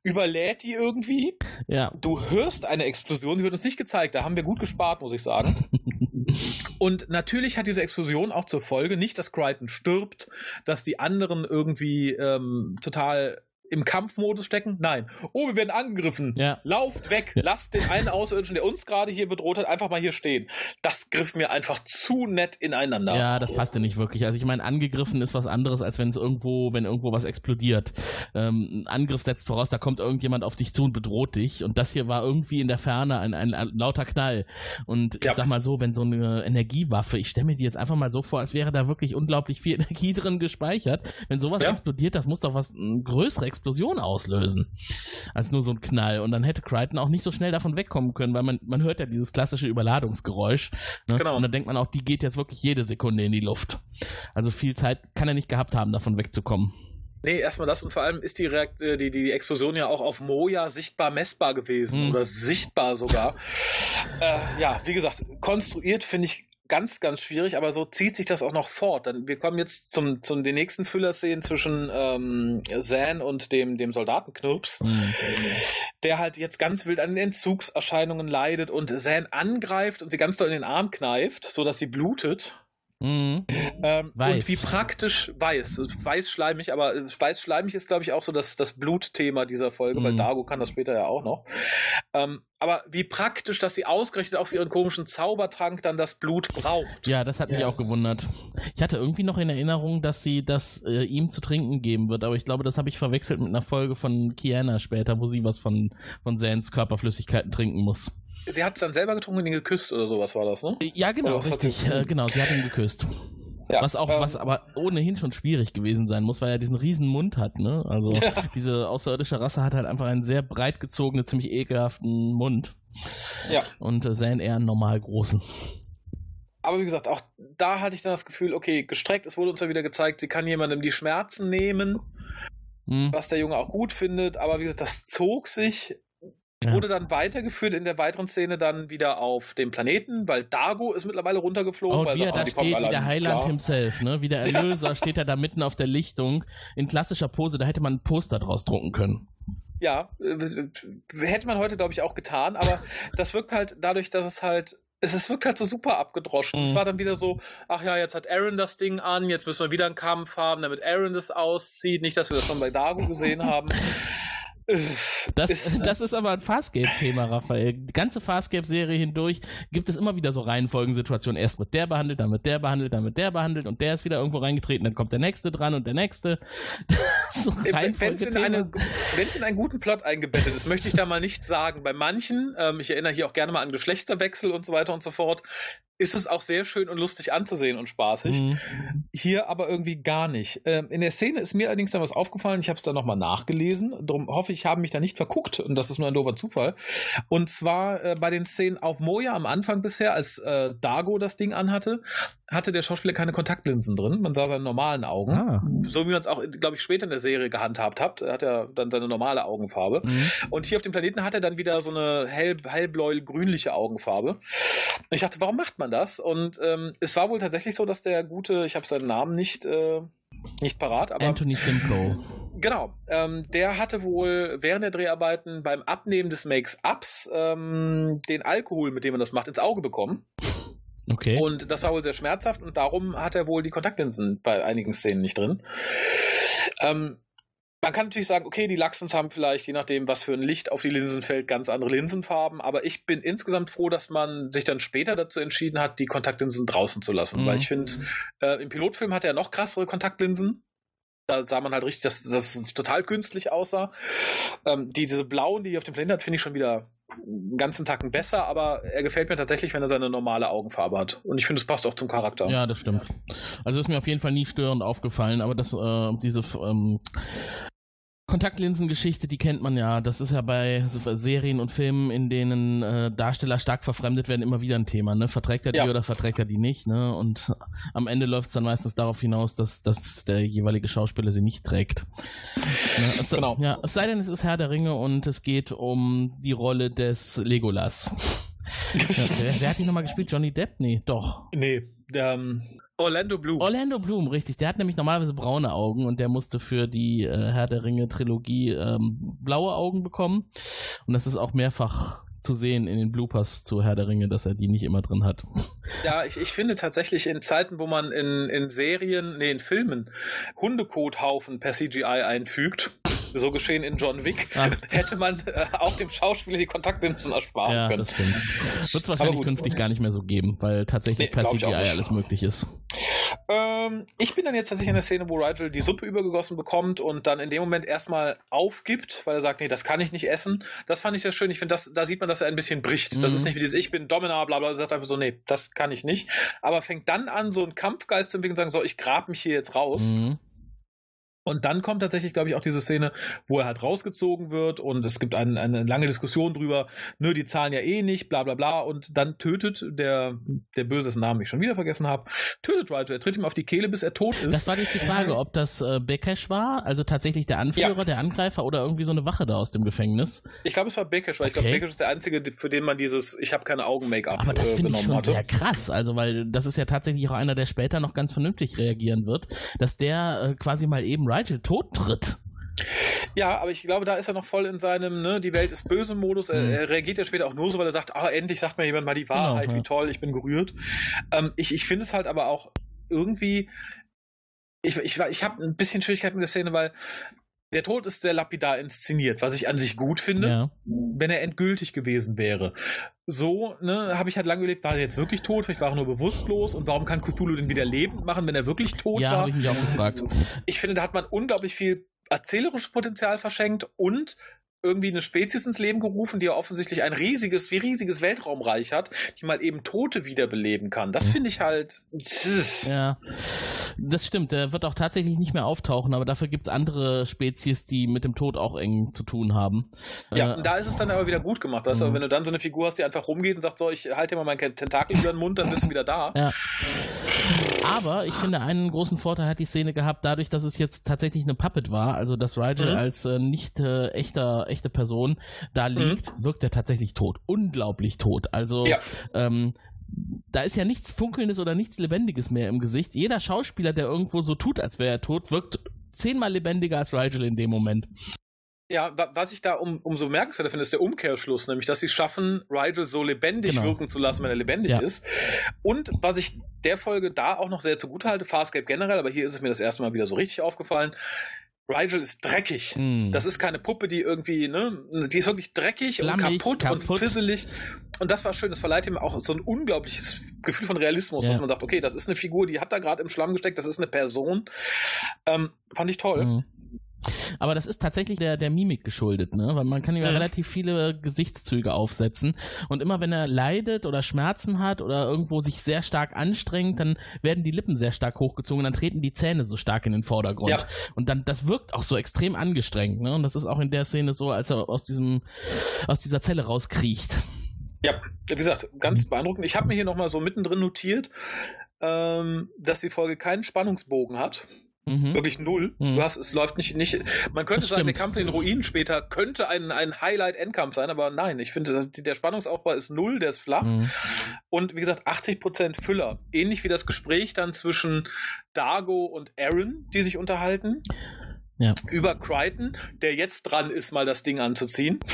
Überlädt die irgendwie. Ja. Du hörst eine Explosion, die wird uns nicht gezeigt, da haben wir gut gespart, muss ich sagen. Und natürlich hat diese Explosion auch zur Folge, nicht, dass Crichton stirbt, dass die anderen irgendwie ähm, total im Kampfmodus stecken? Nein. Oh, wir werden angegriffen. Ja. Lauft weg. Ja. Lasst den einen Außerirdischen, der uns gerade hier bedroht hat, einfach mal hier stehen. Das griff mir einfach zu nett ineinander. Ja, das passte nicht wirklich. Also ich meine, angegriffen ist was anderes, als wenn es irgendwo, wenn irgendwo was explodiert. Ähm, ein Angriff setzt voraus, da kommt irgendjemand auf dich zu und bedroht dich. Und das hier war irgendwie in der Ferne ein, ein, ein lauter Knall. Und ich Ja. sag mal so, wenn so eine Energiewaffe, ich stelle mir die jetzt einfach mal so vor, als wäre da wirklich unglaublich viel Energie drin gespeichert. Wenn sowas explodiert, das muss doch was eine größere Explosion auslösen. Als nur so ein Knall. Und dann hätte Crichton auch nicht so schnell davon wegkommen können, weil man, man hört ja dieses klassische Überladungsgeräusch. Ne? Genau. Und dann denkt man auch, die geht jetzt wirklich jede Sekunde in die Luft. Also viel Zeit kann er nicht gehabt haben, davon wegzukommen. Nee, erstmal das und vor allem ist die, Reakt äh, die, die Explosion ja auch auf Moja sichtbar messbar gewesen Hm. oder sichtbar sogar. äh, ja, wie gesagt, konstruiert finde ich ganz, ganz schwierig, aber so zieht sich das auch noch fort. Dann, wir kommen jetzt zum, zum den nächsten Füllerszenen zwischen ähm, Zan und dem, dem Soldatenknirps, Hm. der halt jetzt ganz wild an den Entzugserscheinungen leidet und Zan angreift und sie ganz doll in den Arm kneift, sodass sie blutet. Mhm. Ähm, Weiß. Und wie praktisch weiß. Weiß schleimig, aber äh, weiß schleimig ist, glaube ich, auch so das, das Blutthema dieser Folge, weil Mhm. Dago kann das später ja auch noch. Ähm, aber wie praktisch, dass sie ausgerechnet auf ihren komischen Zaubertrank dann das Blut braucht. Ja, das hat mich Ja. auch gewundert. Ich hatte irgendwie noch in Erinnerung, dass sie das äh, ihm zu trinken geben wird, aber ich glaube, das habe ich verwechselt mit einer Folge von Kiana später, wo sie was von, von Sans Körperflüssigkeiten trinken muss. Sie hat es dann selber getrunken und ihn geküsst oder sowas war das, ne? Ja, genau, richtig. sie- Äh, genau, sie hat ihn geküsst. Ja, was auch, ähm, was aber ohnehin schon schwierig gewesen sein muss, weil er diesen riesen Mund hat, ne? Also Ja. diese außerirdische Rasse hat halt einfach einen sehr breit gezogenen, ziemlich ekelhaften Mund. Ja. Und äh, Zan eher einen normal großen. Aber wie gesagt, auch da hatte ich dann das Gefühl, okay, gestreckt, es wurde uns ja wieder gezeigt, sie kann jemandem die Schmerzen nehmen, Hm. was der Junge auch gut findet, aber wie gesagt, das zog sich Ja. wurde dann weitergeführt in der weiteren Szene dann wieder auf dem Planeten, weil Dago ist mittlerweile runtergeflogen. Oh, und weil wie er da steht, wie der Heiland himself, ne? Wie der Erlöser steht er da mitten auf der Lichtung in klassischer Pose, da hätte man ein Poster draus drucken können. Ja, äh, hätte man heute, glaube ich, auch getan, aber das wirkt halt dadurch, dass es halt. Es ist, wirkt halt so super abgedroschen. Mhm. Es war dann wieder so, ach ja, jetzt hat Aaron das Ding an, jetzt müssen wir wieder einen Kampf haben, damit Aaron das auszieht. Nicht, dass wir das schon bei Dago gesehen haben. Das, ist- das ist aber ein Farscape-Thema, Raphael. Die ganze Farscape-Serie hindurch gibt es immer wieder so Reihenfolgensituationen. Erst wird der behandelt, dann wird der behandelt, dann wird der behandelt und der ist wieder irgendwo reingetreten, dann kommt der nächste dran und der nächste. So Wenn es in, eine- in einen guten Plot eingebettet ist, möchte ich da mal nichts sagen. Bei manchen, ähm, ich erinnere hier auch gerne mal an Geschlechterwechsel und so weiter und so fort, ist es auch sehr schön und lustig anzusehen und spaßig. Mhm. Hier aber irgendwie gar nicht. Ähm, in der Szene ist mir allerdings dann was aufgefallen. Ich habe es dann nochmal nachgelesen. Darum hoffe ich, habe mich da nicht verguckt. Und das ist nur ein doofer Zufall. Und zwar äh, bei den Szenen auf Moja am Anfang bisher, als äh, Dago das Ding anhatte, hatte der Schauspieler keine Kontaktlinsen drin. Man sah seine normalen Augen. Ah. So wie man es auch, glaube ich, später in der Serie gehandhabt hat. Er hat ja dann seine normale Augenfarbe. Mhm. Und hier auf dem Planeten hat er dann wieder so eine hell, hellbläu-grünliche Augenfarbe. Und ich dachte, warum macht man das? Und ähm, es war wohl tatsächlich so, dass der gute, ich habe seinen Namen nicht, äh, nicht parat, aber Anthony Simcoe. genau, ähm, der hatte wohl während der Dreharbeiten beim Abnehmen des Makes-ups ähm, den Alkohol, mit dem man das macht, ins Auge bekommen. Okay. Und das war wohl sehr schmerzhaft und darum hat er wohl die Kontaktlinsen bei einigen Szenen nicht drin. Ähm, man kann natürlich sagen, okay, die Lachsens haben vielleicht, je nachdem, was für ein Licht auf die Linsen fällt, ganz andere Linsenfarben, aber ich bin insgesamt froh, dass man sich dann später dazu entschieden hat, die Kontaktlinsen draußen zu lassen, Mhm. weil ich finde, äh, im Pilotfilm hatte er noch krassere Kontaktlinsen. Da sah man halt richtig, dass das total künstlich aussah. Ähm, die, diese blauen, die er auf dem Planeten hat, finde ich schon wieder einen ganzen Tacken besser, aber er gefällt mir tatsächlich, wenn er seine normale Augenfarbe hat. Und ich finde, es passt auch zum Charakter. Ja, das stimmt. Also ist mir auf jeden Fall nie störend aufgefallen, aber das, äh, diese ähm, Kontaktlinsengeschichte, die kennt man ja. Das ist ja bei Serien und Filmen, in denen äh, Darsteller stark verfremdet werden, immer wieder ein Thema. Ne? Verträgt er die Ja. oder verträgt er die nicht? Ne? Und am Ende läuft es dann meistens darauf hinaus, dass, dass der jeweilige Schauspieler sie nicht trägt. Ne? Es, Genau. Ja, es sei denn, es ist Herr der Ringe und es geht um die Rolle des Legolas. Wer, wer hat die nochmal gespielt? Johnny Depp? Nee, doch. Nee, ähm, Orlando Bloom. Orlando Bloom, richtig. Der hat nämlich normalerweise braune Augen und der musste für die äh, Herr der Ringe Trilogie ähm, blaue Augen bekommen. Und das ist auch mehrfach zu sehen in den Bloopers zu Herr der Ringe, dass er die nicht immer drin hat. Ja, ich, ich finde tatsächlich in Zeiten, wo man in, in Serien, nee, in Filmen Hundekothaufen per CGI einfügt, so geschehen in John Wick, ah. hätte man äh, auch dem Schauspieler die Kontaktlinsen ersparen ja, können. Ja, das stimmt. Wird es wahrscheinlich künftig gar nicht mehr so geben, weil tatsächlich nee, per CGI alles möglich ist. Ähm, ich bin dann jetzt tatsächlich in der Szene, wo Rigel die Suppe übergegossen bekommt und dann in dem Moment erstmal aufgibt, weil er sagt, nee, das kann ich nicht essen. Das fand ich sehr schön. Ich finde, da sieht man, dass er ein bisschen bricht. Mhm. Das ist mhm. nicht wie dieses Ich bin Dominar, bla bla, sagt einfach so, nee, das kann ich nicht. Aber fängt dann an, so einen Kampfgeist zu entwickeln und sagen, so, ich grab mich hier jetzt raus. Mhm. Und dann kommt tatsächlich, glaube ich, auch diese Szene, wo er halt rausgezogen wird und es gibt ein, eine lange Diskussion drüber, nö, die zahlen ja eh nicht, bla bla bla. Und dann tötet der, der böse Namen, ich schon wieder vergessen habe, tötet Rigel. Er tritt ihm auf die Kehle, bis er tot ist. Das war jetzt die Frage, ob das äh, Bekesh war, also tatsächlich der Anführer, ja. der Angreifer oder irgendwie so eine Wache da aus dem Gefängnis. Ich glaube, es war Bekesh, weil okay. ich glaube, Bekesh ist der Einzige, für den man dieses Ich habe keine Augen-Make-up Aber das äh, finde ich schon hatte. sehr krass, also weil das ist ja tatsächlich auch einer, der später noch ganz vernünftig reagieren wird, dass der äh, quasi mal eben Rigel tot tritt tritt. Ja, aber ich glaube, da ist er noch voll in seinem, ne, die Welt ist böse Modus. Er, mhm. er reagiert ja später auch nur so, weil er sagt, ah, endlich sagt mir jemand mal die genau, Wahrheit, genau, ja. wie toll, ich bin gerührt. Ähm, ich ich finde es halt aber auch irgendwie, ich, ich, ich habe ein bisschen Schwierigkeiten mit der Szene, weil der Tod ist sehr lapidar inszeniert, was ich an sich gut finde, ja. wenn er endgültig gewesen wäre. So, ne, habe ich halt lange überlegt, war er jetzt wirklich tot? Vielleicht war er nur bewusstlos und warum kann Cthulhu den wieder lebend machen, wenn er wirklich tot ja, war? Ja, habe ich mich auch gefragt. Ich finde, da hat man unglaublich viel erzählerisches Potenzial verschenkt und irgendwie eine Spezies ins Leben gerufen, die ja offensichtlich ein riesiges, wie riesiges Weltraumreich hat, die mal eben Tote wiederbeleben kann. Das mhm. finde ich halt. Ja, das stimmt. Der wird auch tatsächlich nicht mehr auftauchen, aber dafür gibt es andere Spezies, die mit dem Tod auch eng zu tun haben. Ja, äh, da ist es dann aber wieder gut gemacht. Weißt du, mhm. wenn du dann so eine Figur hast, die einfach rumgeht und sagt, so, ich halte dir mal meinen Tentakel über den Mund, dann bist du wieder da. Ja. Aber ich finde, einen großen Vorteil hat die Szene gehabt, dadurch, dass es jetzt tatsächlich eine Puppet war, also dass Rigel mhm. als äh, nicht äh, echter echte Person da mhm. liegt, mhm. wirkt er tatsächlich tot. Unglaublich tot. Also ja. ähm, da ist ja nichts Funkelndes oder nichts Lebendiges mehr im Gesicht. Jeder Schauspieler, der irgendwo so tut, als wäre er tot, wirkt zehnmal lebendiger als Rigel in dem Moment. Ja, was ich da um, umso merkwürdiger finde, ist der Umkehrschluss, nämlich, dass sie schaffen, Rigel so lebendig genau. wirken zu lassen, wenn er lebendig ja. ist. Und was ich der Folge da auch noch sehr zugute halte, Farscape generell, aber hier ist es mir das erste Mal wieder so richtig aufgefallen, Rigel ist dreckig. Mm. Das ist keine Puppe, die irgendwie, ne, die ist wirklich dreckig Flammig, und kaputt, kaputt, und fisselig. Und das war schön, das verleiht ihm auch so ein unglaubliches Gefühl von Realismus, ja. dass man sagt, okay, das ist eine Figur, die hat da gerade im Schlamm gesteckt, das ist eine Person. Ähm, fand ich toll. Mm. Aber das ist tatsächlich der, der Mimik geschuldet, ne? Weil man kann ihm ja relativ viele Gesichtszüge aufsetzen. Und immer wenn er leidet oder Schmerzen hat oder irgendwo sich sehr stark anstrengt, dann werden die Lippen sehr stark hochgezogen, dann treten die Zähne so stark in den Vordergrund. Ja. Und dann, das wirkt auch so extrem angestrengt, ne? Und das ist auch in der Szene so, als er aus diesem, aus dieser Zelle rauskriecht. Ja, wie gesagt, ganz beeindruckend. Ich habe mir hier nochmal so mittendrin notiert, ähm, dass die Folge keinen Spannungsbogen hat. Mhm. Wirklich null. Mhm. Du hast, es läuft nicht, nicht. Man könnte sagen, der Kampf in den Ruinen später könnte ein, ein Highlight-Endkampf sein, aber nein, ich finde, der Spannungsaufbau ist null, der ist flach. Mhm. Und wie gesagt, 80% Füller. Ähnlich wie das Gespräch dann zwischen Dargo und Aaron, die sich unterhalten. Ja. Über Crichton, der jetzt dran ist, mal das Ding anzuziehen.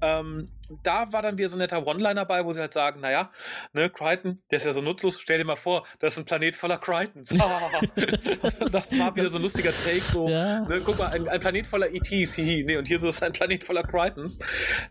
Ähm, da war dann wieder so ein netter One-Liner bei, wo sie halt sagen, naja, ne, Crichton, der ist ja so nutzlos, stell dir mal vor, das ist ein Planet voller Crichtons. das war wieder so ein lustiger Take, so, ja. ne, guck mal, ein, ein, Planet voller ETs, hihi, nee, und hier so ist ein Planet voller Crichtons.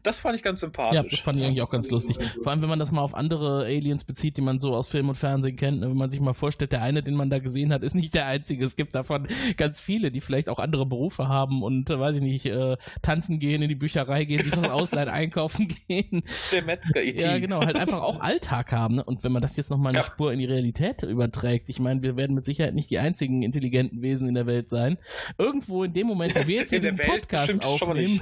Das fand ich ganz sympathisch. Ja, das fand ich eigentlich auch ganz lustig. Vor allem, wenn man das mal auf andere Aliens bezieht, die man so aus Film und Fernsehen kennt, ne, wenn man sich mal vorstellt, der eine, den man da gesehen hat, ist nicht der einzige. Es gibt davon ganz viele, die vielleicht auch andere Berufe haben und, äh, weiß ich nicht, äh, tanzen gehen, in die Bücherei gehen, sich was ausleihen, einkaufen gehen. Der Metzger-IT. Ja, genau, halt einfach auch Alltag haben. Ne? Und wenn man das jetzt nochmal eine ja. Spur in die Realität überträgt, ich meine, wir werden mit Sicherheit nicht die einzigen intelligenten Wesen in der Welt sein. Irgendwo in dem Moment, wo wir jetzt hier diesen Podcast aufnehmen,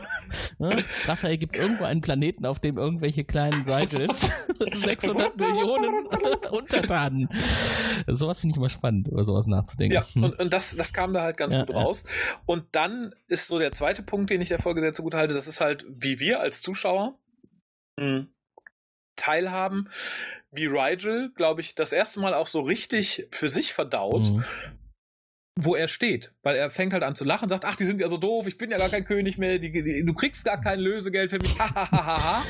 ne? Raphael, gibt es irgendwo einen Planeten, auf dem irgendwelche kleinen Rigels 600 Millionen Untertanen. Sowas finde ich immer spannend, über sowas nachzudenken. Ja, und, und das, das kam da halt ganz ja, gut raus. Und dann ist so der zweite Punkt, den ich der Folge sehr zugute halte, das ist halt, wie wir als Zuschauer Mhm. teilhaben, wie Rigel, glaube ich, das erste Mal auch so richtig für sich verdaut. Mhm. Wo er steht, weil er fängt halt an zu lachen, sagt, ach, die sind ja so doof, ich bin ja gar kein König mehr, die, die, du kriegst gar kein Lösegeld für mich, hahaha,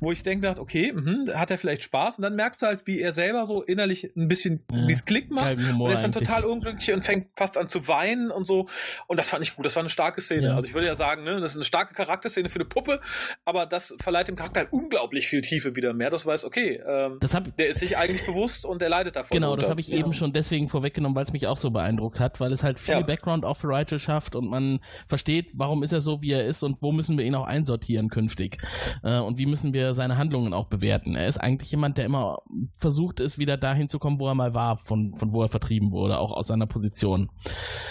wo ich denke, okay, mh, hat er vielleicht Spaß und dann merkst du halt, wie er selber so innerlich ein bisschen, ja, wie es Klick macht und er ist dann eigentlich. total unglücklich und fängt fast an zu weinen und so und das fand ich gut, das war eine starke Szene, ja. also ich würde ja sagen, ne, das ist eine starke Charakterszene für eine Puppe, aber das verleiht dem Charakter halt unglaublich viel Tiefe wieder mehr, das weiß, okay, ähm, das hab, der ist sich eigentlich bewusst und der leidet davon. Genau, das habe ich ja. eben schon deswegen vorweggenommen, weil es mich auch so beeindruckt hat, weil es halt viel ja. Background auf Rachel schafft und man versteht, warum ist er so, wie er ist und wo müssen wir ihn auch einsortieren künftig. Äh, und wie müssen wir seine Handlungen auch bewerten. Er ist eigentlich jemand, der immer versucht ist, wieder dahin zu kommen, wo er mal war, von, von wo er vertrieben wurde, auch aus seiner Position.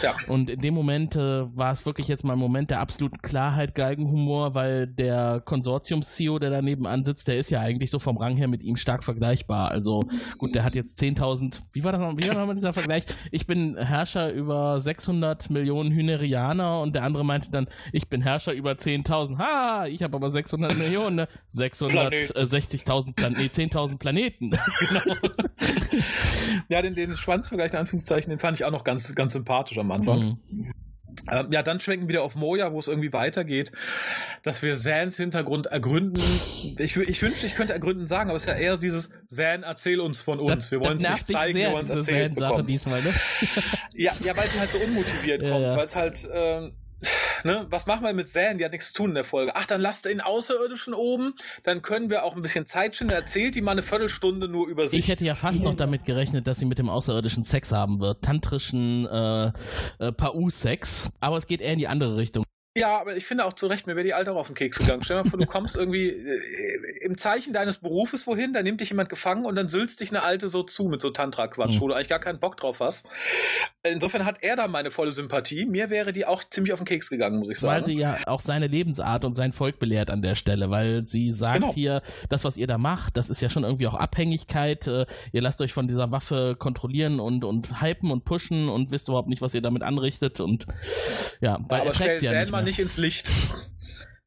Ja. Und in dem Moment äh, war es wirklich jetzt mal ein Moment der absoluten Klarheit, Galgenhumor, weil der Konsortiums-CEO, der daneben ansitzt, der ist ja eigentlich so vom Rang her mit ihm stark vergleichbar. Also gut, der hat jetzt 10.000, wie war das noch, wie war nochmal dieser Vergleich? Ich bin Herrscher über 600 Millionen Hynerianer und der andere meinte dann, ich bin Herrscher über 10.000. Ha, ich habe aber 600 Millionen, ne? 660.000 Plan nee, 10.000 Planeten. genau. ja, den, den Schwanzvergleich in Anführungszeichen, den fand ich auch noch ganz, ganz sympathisch am Anfang. Mhm. Ähm, ja, dann schwenken wir wieder auf Moja, wo es irgendwie weitergeht, dass wir Sans Hintergrund ergründen. Ich, ich wünschte, ich könnte ergründen sagen, aber es ist ja eher dieses San, erzähl uns von uns. Das, wir wollen es nicht zeigen, wir wollen es erzählen Sache diesmal, ne? Ja, ja, weil sie halt so unmotiviert ja, kommt, ja. weil es halt ähm, ne, was machen wir mit Zan? Die hat nichts zu tun in der Folge. Ach, dann lasst den Außerirdischen oben, dann können wir auch ein bisschen Zeit schinden. Erzählt die mal eine Viertelstunde nur über sich. Ich hätte ja fast noch damit gerechnet, dass sie mit dem Außerirdischen Sex haben wird. Tantrischen äh, äh, Pau-Sex. Aber es geht eher in die andere Richtung. Ja, aber ich finde auch zu Recht, mir wäre die Alte auch auf den Keks gegangen. Stell dir mal vor, du kommst irgendwie äh, im Zeichen deines Berufes wohin, da nimmt dich jemand gefangen und dann sülzt dich eine Alte so zu mit so Tantra-Quatsch, mhm. wo du eigentlich gar keinen Bock drauf hast. Insofern hat er da meine volle Sympathie. Mir wäre die auch ziemlich auf den Keks gegangen, muss ich sagen. Weil sie ja auch seine Lebensart und sein Volk belehrt an der Stelle, weil sie sagt genau. hier, das, was ihr da macht, das ist ja schon irgendwie auch Abhängigkeit. Äh, ihr lasst euch von dieser Waffe kontrollieren und, und hypen und pushen und wisst überhaupt nicht, was ihr damit anrichtet und ja, weil aber stell ja nicht, nicht ins Licht.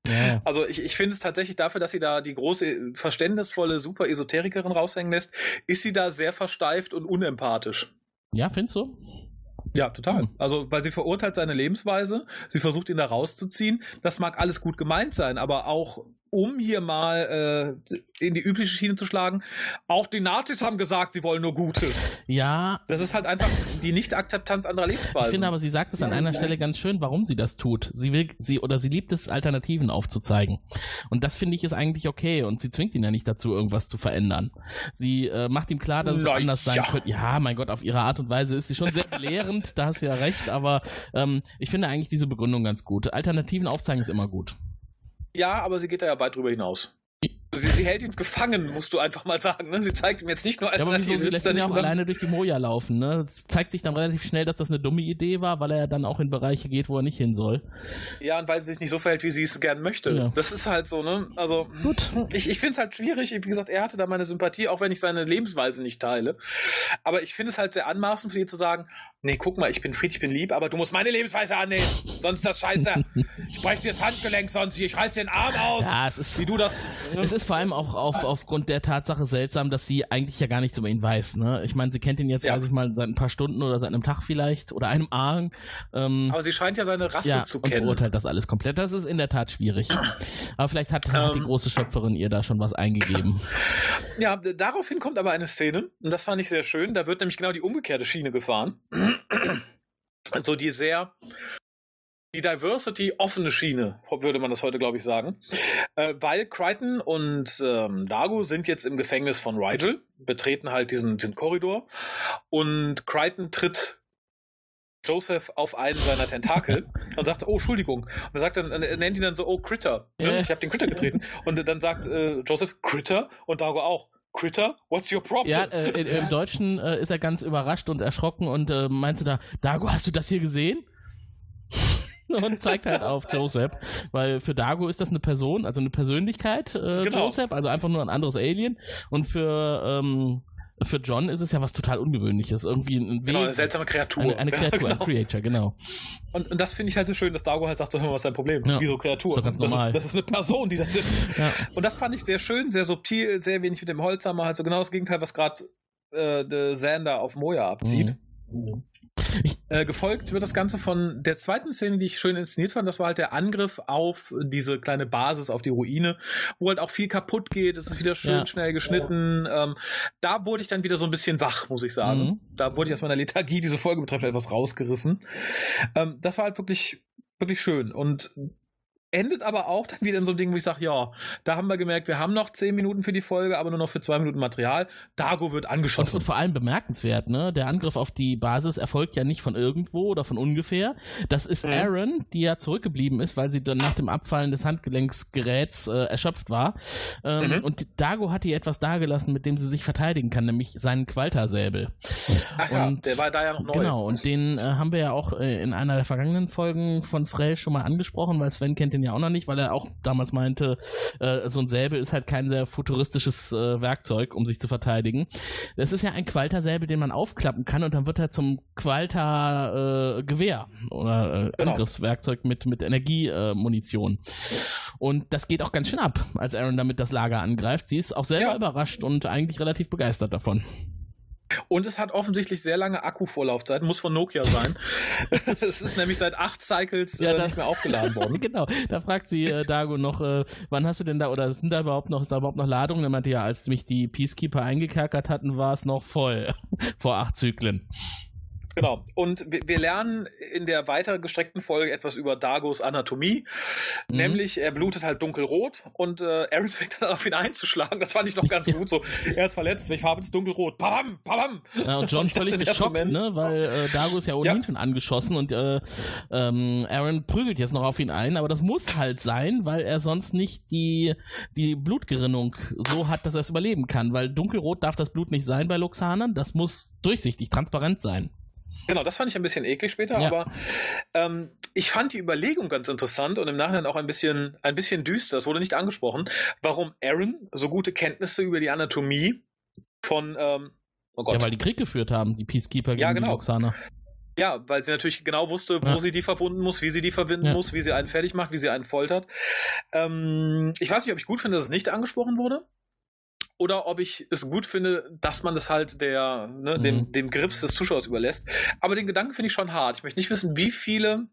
Ja. Also ich, ich finde es tatsächlich dafür, dass sie da die große, verständnisvolle, super Esoterikerin raushängen lässt, ist sie da sehr versteift und unempathisch. Ja, findest du? Ja, total. Also, weil sie verurteilt seine Lebensweise, sie versucht ihn da rauszuziehen. Das mag alles gut gemeint sein, aber auch um hier mal äh, in die übliche Schiene zu schlagen, auch die Nazis haben gesagt, sie wollen nur Gutes. Ja. Das ist halt einfach die Nicht-Akzeptanz anderer Lebensweise. Ich finde aber, sie sagt es an einer Stelle ganz schön, warum sie das tut. Sie will, sie oder sie liebt es, Alternativen aufzuzeigen. Und das finde ich ist eigentlich okay. Und sie zwingt ihn ja nicht dazu, irgendwas zu verändern. Sie äh, macht ihm klar, dass es Na, anders sein ja. könnte. Ja, mein Gott, auf ihre Art und Weise ist sie schon sehr belehrend, da hast du ja recht, aber ähm, ich finde eigentlich diese Begründung ganz gut. Alternativen aufzeigen ist immer gut. Ja, aber sie geht da ja weit drüber hinaus. Sie, sie, hält ihn gefangen, musst du einfach mal sagen. Ne? Sie zeigt ihm jetzt nicht nur ja, aber wieso, sie lässt ihn ja auch alleine durch die Moja laufen. Ne? Es zeigt sich dann relativ schnell, dass das eine dumme Idee war, weil er ja dann auch in Bereiche geht, wo er nicht hin soll. Ja, und weil sie sich nicht so verhält, wie sie es gern möchte. Ja. Das ist halt so, ne? Also, Gut. ich, ich finde es halt schwierig. Wie gesagt, er hatte da meine Sympathie, auch wenn ich seine Lebensweise nicht teile. Aber ich finde es halt sehr anmaßend für ihn zu sagen, nee, guck mal, ich bin friedlich, ich bin lieb, aber du musst meine Lebensweise annehmen. Sonst ist das scheiße. ich breche dir das Handgelenk sonst, ich reiß den Arm aus. Ja, es ist, wie du das. Ne? Es ist vor allem auch auf, aufgrund der Tatsache seltsam, dass sie eigentlich ja gar nichts über ihn weiß. Ne? Ich meine, sie kennt ihn jetzt, ja. weiß ich mal, seit ein paar Stunden oder seit einem Tag vielleicht oder einem Arm. Ähm, Aber sie scheint ja seine Rasse ja, zu kennen. Und beurteilt das alles komplett. Das ist in der Tat schwierig. Aber vielleicht hat, hat die ähm. große Schöpferin ihr da schon was eingegeben. Ja, daraufhin kommt aber eine Szene, und das fand ich sehr schön. Da wird nämlich genau die umgekehrte Schiene gefahren. so die sehr die Diversity offene Schiene, würde man das heute, glaube ich, sagen. Äh, weil Crichton und ähm, Dago sind jetzt im Gefängnis von Rigel, betreten halt diesen, diesen Korridor und Crichton tritt Joseph auf einen seiner Tentakel und sagt, oh, Entschuldigung. Und er sagt dann, er nennt ihn dann so, oh, Critter. Ne? Ich habe den Critter getreten. Und dann sagt äh, Joseph, Critter und Dago auch. Critter, what's your problem? Ja, äh, im Deutschen äh, ist er ganz überrascht und erschrocken und äh, meinst du da, Dago, hast du das hier gesehen? und zeigt halt auf Joseph, weil für Dago ist das eine Person, also eine Persönlichkeit, äh, genau. Joseph, also einfach nur ein anderes Alien und für ähm, für John ist es ja was total Ungewöhnliches. Irgendwie ein Wesen, Genau, eine seltsame Kreatur. Eine, eine Kreatur, ja, genau. ein Creator, genau. Und, und das finde ich halt so schön, dass Dago halt sagt, so, hör mal, was ist dein Problem? Ja. Wieso Kreatur? Das, das, ist, das ist eine Person, die da sitzt. Ja. Und das fand ich sehr schön, sehr subtil, sehr wenig mit dem Holzhammer, halt so genau das Gegenteil, was gerade äh, Sander auf Moja abzieht. Mhm. Äh, gefolgt wird das Ganze von der zweiten Szene, die ich schön inszeniert fand. Das war halt der Angriff auf diese kleine Basis, auf die Ruine, wo halt auch viel kaputt geht. Es ist wieder schön ja. schnell geschnitten. Ähm, da wurde ich dann wieder so ein bisschen wach, muss ich sagen. Mhm. Da wurde ich aus meiner Lethargie, diese Folge betreffend, etwas rausgerissen. Ähm, das war halt wirklich, wirklich schön. Und endet aber auch dann wieder in so einem Ding, wo ich sage, ja, da haben wir gemerkt, wir haben noch zehn Minuten für die Folge, aber nur noch für zwei Minuten Material. Dago wird angeschossen. Und, und vor allem bemerkenswert, ne? Der Angriff auf die Basis erfolgt ja nicht von irgendwo oder von ungefähr. Das ist mhm. Aaron, die ja zurückgeblieben ist, weil sie dann nach dem Abfallen des Handgelenksgeräts äh, erschöpft war. Ähm, mhm. Und Dago hat ihr etwas dagelassen, mit dem sie sich verteidigen kann, nämlich seinen Qualtersäbel. Ach ja, der war da ja noch neu. Genau, und den äh, haben wir ja auch äh, in einer der vergangenen Folgen von Frey schon mal angesprochen, weil Sven kennt den den ja auch noch nicht, weil er auch damals meinte, äh, so ein Säbel ist halt kein sehr futuristisches äh, Werkzeug, um sich zu verteidigen. Das ist ja ein Qualter-Säbel, den man aufklappen kann und dann wird er zum Qualter-Gewehr äh, oder äh, genau. Angriffswerkzeug mit, mit Energiemunition. und das geht auch ganz schön ab, als Aaron damit das Lager angreift. Sie ist auch selber ja. überrascht und eigentlich relativ begeistert davon. Und es hat offensichtlich sehr lange Akkuvorlaufzeit, muss von Nokia sein. es ist nämlich seit acht Cycles ja, äh, da, nicht mehr aufgeladen worden. genau, da fragt sie äh, Dago noch, äh, wann hast du denn da, oder sind da überhaupt noch, ist da überhaupt noch Ladungen? Er meinte ja, als mich die Peacekeeper eingekerkert hatten, war es noch voll vor acht Zyklen. Genau. Und wir, lernen in der weiter gestreckten Folge etwas über Dagos Anatomie. Mhm. Nämlich, er blutet halt dunkelrot und äh, Aaron fängt dann auf ihn einzuschlagen. Das fand ich noch ganz gut. So, er ist verletzt, welche Farbe ist dunkelrot? Pam, pam. Ja, und John völlig geschockt, ne? weil äh, Dago ist ja ohnehin ja. schon angeschossen und äh, ähm, Aaron prügelt jetzt noch auf ihn ein. Aber das muss halt sein, weil er sonst nicht die, die Blutgerinnung so hat, dass er es überleben kann. Weil dunkelrot darf das Blut nicht sein bei Luxanern. Das muss durchsichtig, transparent sein. Genau, das fand ich ein bisschen eklig später, ja. aber ähm, ich fand die Überlegung ganz interessant und im Nachhinein auch ein bisschen, ein bisschen düster. Es wurde nicht angesprochen, warum Aaron so gute Kenntnisse über die Anatomie von ähm, oh Gott. Ja, weil die Krieg geführt haben, die Peacekeeper gegen ja, genau. die Roxana. Ja, weil sie natürlich genau wusste, wo ja. sie die verwunden muss, wie sie die verbinden ja. muss, wie sie einen fertig macht, wie sie einen foltert. Ähm, ich weiß nicht, ob ich gut finde, dass es nicht angesprochen wurde oder ob ich es gut finde, dass man das halt der, ne, mhm. dem, dem Grips des Zuschauers überlässt. Aber den Gedanken finde ich schon hart. Ich möchte nicht wissen, wie viele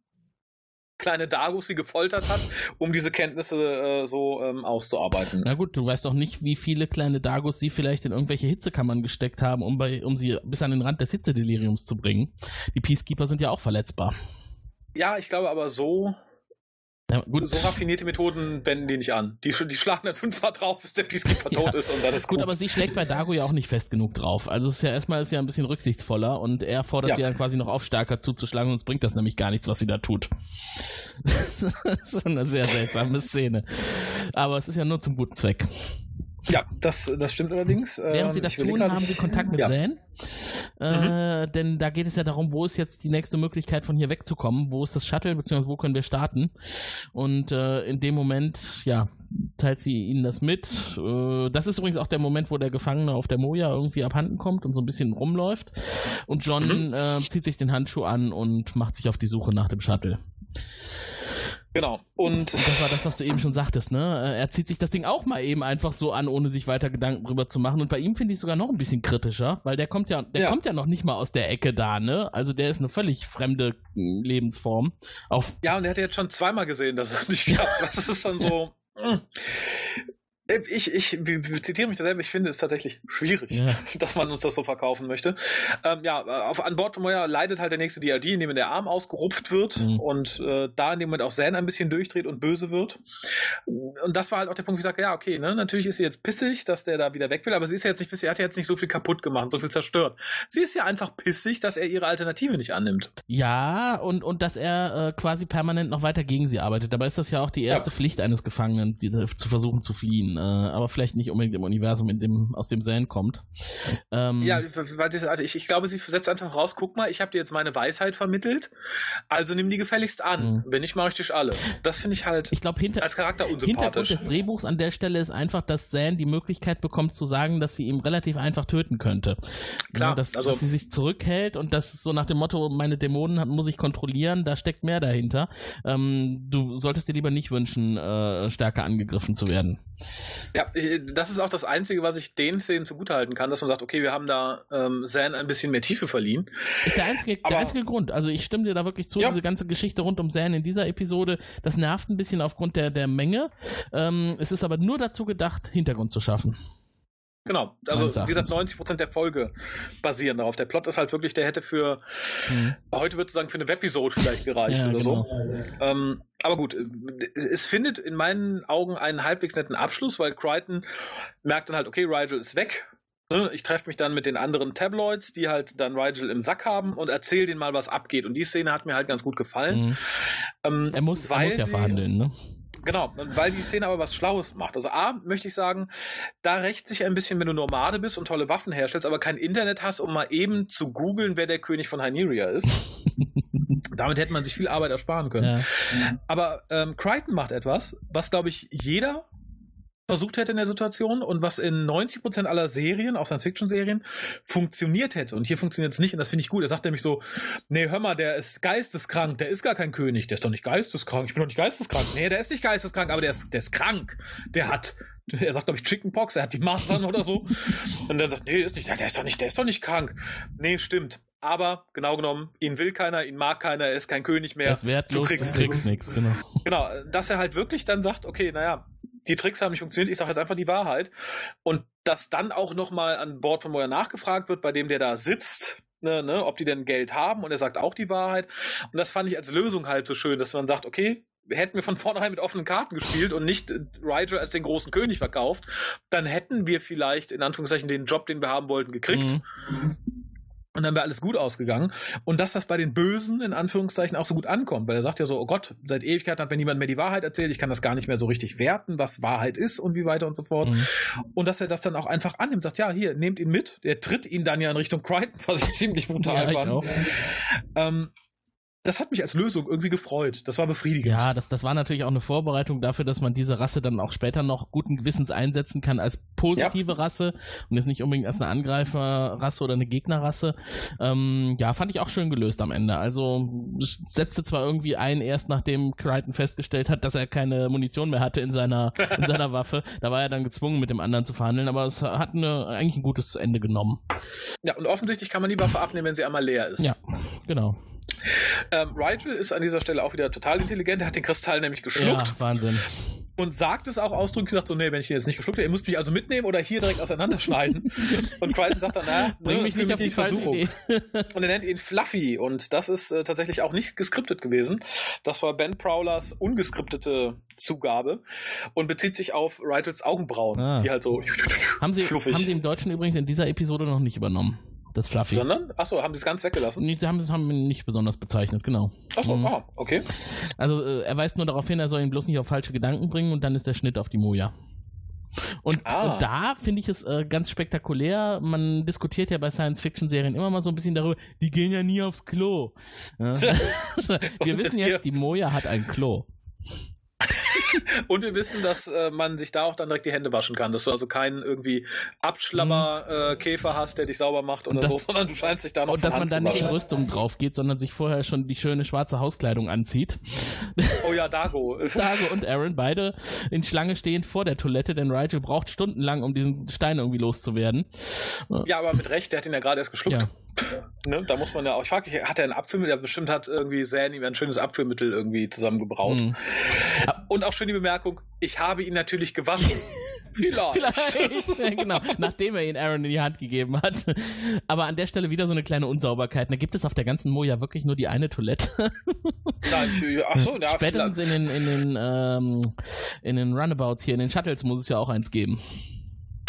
kleine Dagos sie gefoltert hat, um diese Kenntnisse äh, so ähm, auszuarbeiten. Na gut, du weißt doch nicht, wie viele kleine Dagos sie vielleicht in irgendwelche Hitzekammern gesteckt haben, um, bei, um sie bis an den Rand des Hitzedeliriums zu bringen. Die Peacekeeper sind ja auch verletzbar. Ja, ich glaube aber so ja, gut. So raffinierte Methoden wenden die nicht an. Die, die schlagen dann fünfmal drauf, bis der Peacekeeper ja. tot ist und dann ist gut. Gut, aber sie schlägt bei Dago ja auch nicht fest genug drauf. Also es ist ja erstmal ist ja ein bisschen rücksichtsvoller und er fordert ja. sie dann quasi noch auf, stärker zuzuschlagen, sonst bringt das nämlich gar nichts, was sie da tut. das ist eine sehr seltsame Szene. Aber es ist ja nur zum guten Zweck. Ja, das, das stimmt allerdings. Während sie ähm, das tun, haben sie Kontakt mit ja. Zane. Äh, mhm. Denn da geht es ja darum, wo ist jetzt die nächste Möglichkeit von hier wegzukommen? Wo ist das Shuttle, beziehungsweise wo können wir starten? Und äh, in dem Moment, ja, teilt sie ihnen das mit. Äh, das ist übrigens auch der Moment, wo der Gefangene auf der Moja irgendwie abhanden kommt und so ein bisschen rumläuft. Und John mhm. äh, zieht sich den Handschuh an und macht sich auf die Suche nach dem Shuttle. Genau. Und, das war das, was du eben schon sagtest, ne? Äh, er zieht sich das Ding auch mal eben einfach so an, ohne sich weiter Gedanken drüber zu machen. Und bei ihm finde ich sogar noch ein bisschen kritischer, weil der kommt ja, der ja. kommt ja noch nicht mal aus der Ecke da, ne? Also der ist eine völlig fremde hm, Lebensform. Auf ja, und er hat jetzt schon zweimal gesehen, dass es nicht klappt. Das ist dann so. Äh, ich, ich, ich zitiere mich da selber, ich finde es tatsächlich schwierig, ja. dass man uns das so verkaufen möchte. Ähm, ja, auf, an Bord von Moya leidet halt der nächste DRD, in dem der Arm ausgerupft wird mhm. und äh, da in dem Moment auch Zan ein bisschen durchdreht und böse wird. Und das war halt auch der Punkt, wo ich sage, ja, okay, ne, natürlich ist sie jetzt pissig, dass der da wieder weg will, aber sie ist ja jetzt nicht pissig, er hat ja jetzt nicht so viel kaputt gemacht, so viel zerstört. Sie ist ja einfach pissig, dass er ihre Alternative nicht annimmt. Ja, und, und dass er äh, quasi permanent noch weiter gegen sie arbeitet. Dabei ist das ja auch die erste ja. Pflicht eines Gefangenen, die, zu versuchen zu fliehen äh, aber vielleicht nicht unbedingt im Universum, in dem, aus dem Zane kommt. Ähm, ja, also ich, ich glaube, sie setzt einfach raus, guck mal, ich habe dir jetzt meine Weisheit vermittelt, also nimm die gefälligst an. Mhm. Wenn nicht, mache ich dich alle. Das finde ich halt ich glaub, hinter, als Charakter unsympathisch. Hintergrund des Drehbuchs an der Stelle ist einfach, dass Zane die Möglichkeit bekommt zu sagen, dass sie ihn relativ einfach töten könnte. Klar, ja, dass, also, dass sie sich zurückhält und das so nach dem Motto, meine Dämonen muss ich kontrollieren, da steckt mehr dahinter. Ähm, du solltest dir lieber nicht wünschen, äh, stärker angegriffen zu werden. Ja, das ist auch das Einzige, was ich den Szenen zugutehalten kann, dass man sagt, okay, wir haben da ähm, Zan ein bisschen mehr Tiefe verliehen. Ist der einzige, aber, der einzige Grund. Also ich stimme dir da wirklich zu, ja. diese ganze Geschichte rund um Zan in dieser Episode, das nervt ein bisschen aufgrund der, der Menge. Ähm, es ist aber nur dazu gedacht, Hintergrund zu schaffen. Genau, also wie gesagt, 90% der Folge basieren darauf. Der Plot ist halt wirklich, der hätte für, hm. heute würde ich sagen, für eine Webisode vielleicht gereicht ja, oder genau. so. Ähm, aber gut, es findet in meinen Augen einen halbwegs netten Abschluss, weil Crichton merkt dann halt, okay, Rigel ist weg. Ne? Ich treffe mich dann mit den anderen Tabloids, die halt dann Rigel im Sack haben und erzähle denen mal, was abgeht. Und die Szene hat mir halt ganz gut gefallen. Mhm. Ähm, er, muss, er muss ja verhandeln, ne? Genau, weil die Szene aber was Schlaues macht. Also A, möchte ich sagen, da rächt sich ein bisschen, wenn du Nomade bist und tolle Waffen herstellst, aber kein Internet hast, um mal eben zu googeln, wer der König von Hyneria ist. Damit hätte man sich viel Arbeit ersparen können. Ja. Aber ähm, Crichton macht etwas, was, glaube ich, jeder versucht hätte in der Situation und was in 90% aller Serien, auch Science-Fiction-Serien, funktioniert hätte. Und hier funktioniert es nicht und das finde ich gut. Er sagt nämlich so, nee, hör mal, der ist geisteskrank, der ist gar kein König, der ist doch nicht geisteskrank, ich bin doch nicht geisteskrank. Nee, der ist nicht geisteskrank, aber der ist, der ist krank. Der hat, er sagt, glaube ich, Chickenpox, er hat die Masern oder so. Und dann sagt, nee, der ist nicht, der ist doch nicht, der ist doch nicht krank. Nee, stimmt. Aber genau genommen, ihn will keiner, ihn mag keiner, er ist kein König mehr. Er ist wertlos, du kriegst, du kriegst nichts, genau. Genau, dass er halt wirklich dann sagt, okay, naja, die Tricks haben nicht funktioniert, ich sage jetzt einfach die Wahrheit. Und dass dann auch nochmal an Bord von Moyer nachgefragt wird, bei dem der da sitzt, ne, ne, ob die denn Geld haben und er sagt auch die Wahrheit. Und das fand ich als Lösung halt so schön, dass man sagt, okay, hätten wir von vornherein mit offenen Karten gespielt und nicht Rigel als den großen König verkauft, dann hätten wir vielleicht in Anführungszeichen den Job, den wir haben wollten, gekriegt. Mhm. Und dann wäre alles gut ausgegangen. Und dass das bei den Bösen in Anführungszeichen auch so gut ankommt, weil er sagt ja so, oh Gott, seit Ewigkeiten hat mir niemand mehr die Wahrheit erzählt, ich kann das gar nicht mehr so richtig werten, was Wahrheit ist und wie weiter und so fort. Mhm. Und dass er das dann auch einfach annimmt, sagt, ja, hier, nehmt ihn mit. Der tritt ihn dann ja in Richtung Crichton, was ich ziemlich brutal ja, fand. Ähm, das hat mich als Lösung irgendwie gefreut. Das war befriedigend. Ja, das, das war natürlich auch eine Vorbereitung dafür, dass man diese Rasse dann auch später noch guten Gewissens einsetzen kann als positive ja. Rasse und jetzt nicht unbedingt als eine Angreiferrasse oder eine Gegnerrasse. Ähm, ja, fand ich auch schön gelöst am Ende. Also es setzte zwar irgendwie ein, erst nachdem Crichton festgestellt hat, dass er keine Munition mehr hatte in seiner, in seiner Waffe. Da war er dann gezwungen, mit dem anderen zu verhandeln, aber es hat eine, eigentlich ein gutes Ende genommen. Ja, und offensichtlich kann man die Waffe abnehmen, wenn sie einmal leer ist. Ja, genau. Ähm, Rigel ist an dieser Stelle auch wieder total intelligent. Er hat den Kristall nämlich geschluckt. Ja, Wahnsinn. Und sagt es auch ausdrücklich, sagt so, nee, wenn ich den jetzt nicht geschluckt habe, ihr müsst mich also mitnehmen oder hier direkt auseinanderschneiden. und Crichton sagt dann, na, bring ne, mich nicht auf die Versuchung. und er nennt ihn Fluffy und das ist äh, tatsächlich auch nicht geskriptet gewesen. Das war Ben Prowlers ungeskriptete Zugabe und bezieht sich auf Rigels Augenbrauen, ah. die halt so haben sie, fluffig. Haben sie im Deutschen übrigens in dieser Episode noch nicht übernommen das Fluffy. Sondern? Achso, haben sie es ganz weggelassen? Nee, sie haben es haben ihn nicht besonders bezeichnet, genau. Achso, mhm. ah, okay. Also äh, er weist nur darauf hin, er soll ihn bloß nicht auf falsche Gedanken bringen und dann ist der Schnitt auf die Moja. Und, ah. und, da finde ich es äh, ganz spektakulär. Man diskutiert ja bei Science-Fiction-Serien immer mal so ein bisschen darüber, die gehen ja nie aufs Klo. Ja. Wir wissen jetzt, die Moja hat ein Klo. Und wir wissen, dass äh, man sich da auch dann direkt die Hände waschen kann, dass du also keinen irgendwie Abschlammer-Käfer mhm. äh, hast, der dich sauber macht oder das, so, sondern du scheinst dich da noch Und dass man da nicht in Rüstung drauf geht, sondern sich vorher schon die schöne schwarze Hauskleidung anzieht. Oh ja, Dago. Dago und Aaron beide in Schlange stehend vor der Toilette, denn Rigel braucht stundenlang, um diesen Stein irgendwie loszuwerden. Ja, aber mit Recht, der hat ihn ja gerade erst geschluckt. Ja. Ne, da muss man ja auch, ich frage mich, hat er ein Abführmittel? Der bestimmt hat irgendwie Zan ihm ein schönes Abführmittel irgendwie zusammengebraut. Mhm. Und auch schön die Bemerkung, ich habe ihn natürlich gewaschen. Vielleicht. Vielleicht. ja, genau. Nachdem er ihn Aaron in die Hand gegeben hat. Aber an der Stelle wieder so eine kleine Unsauberkeit. Da gibt es auf der ganzen Moja wirklich nur die eine Toilette. Nein, achso, ja, Spätestens in den, in, den, ähm, in den Runabouts hier, in den Shuttles muss es ja auch eins geben.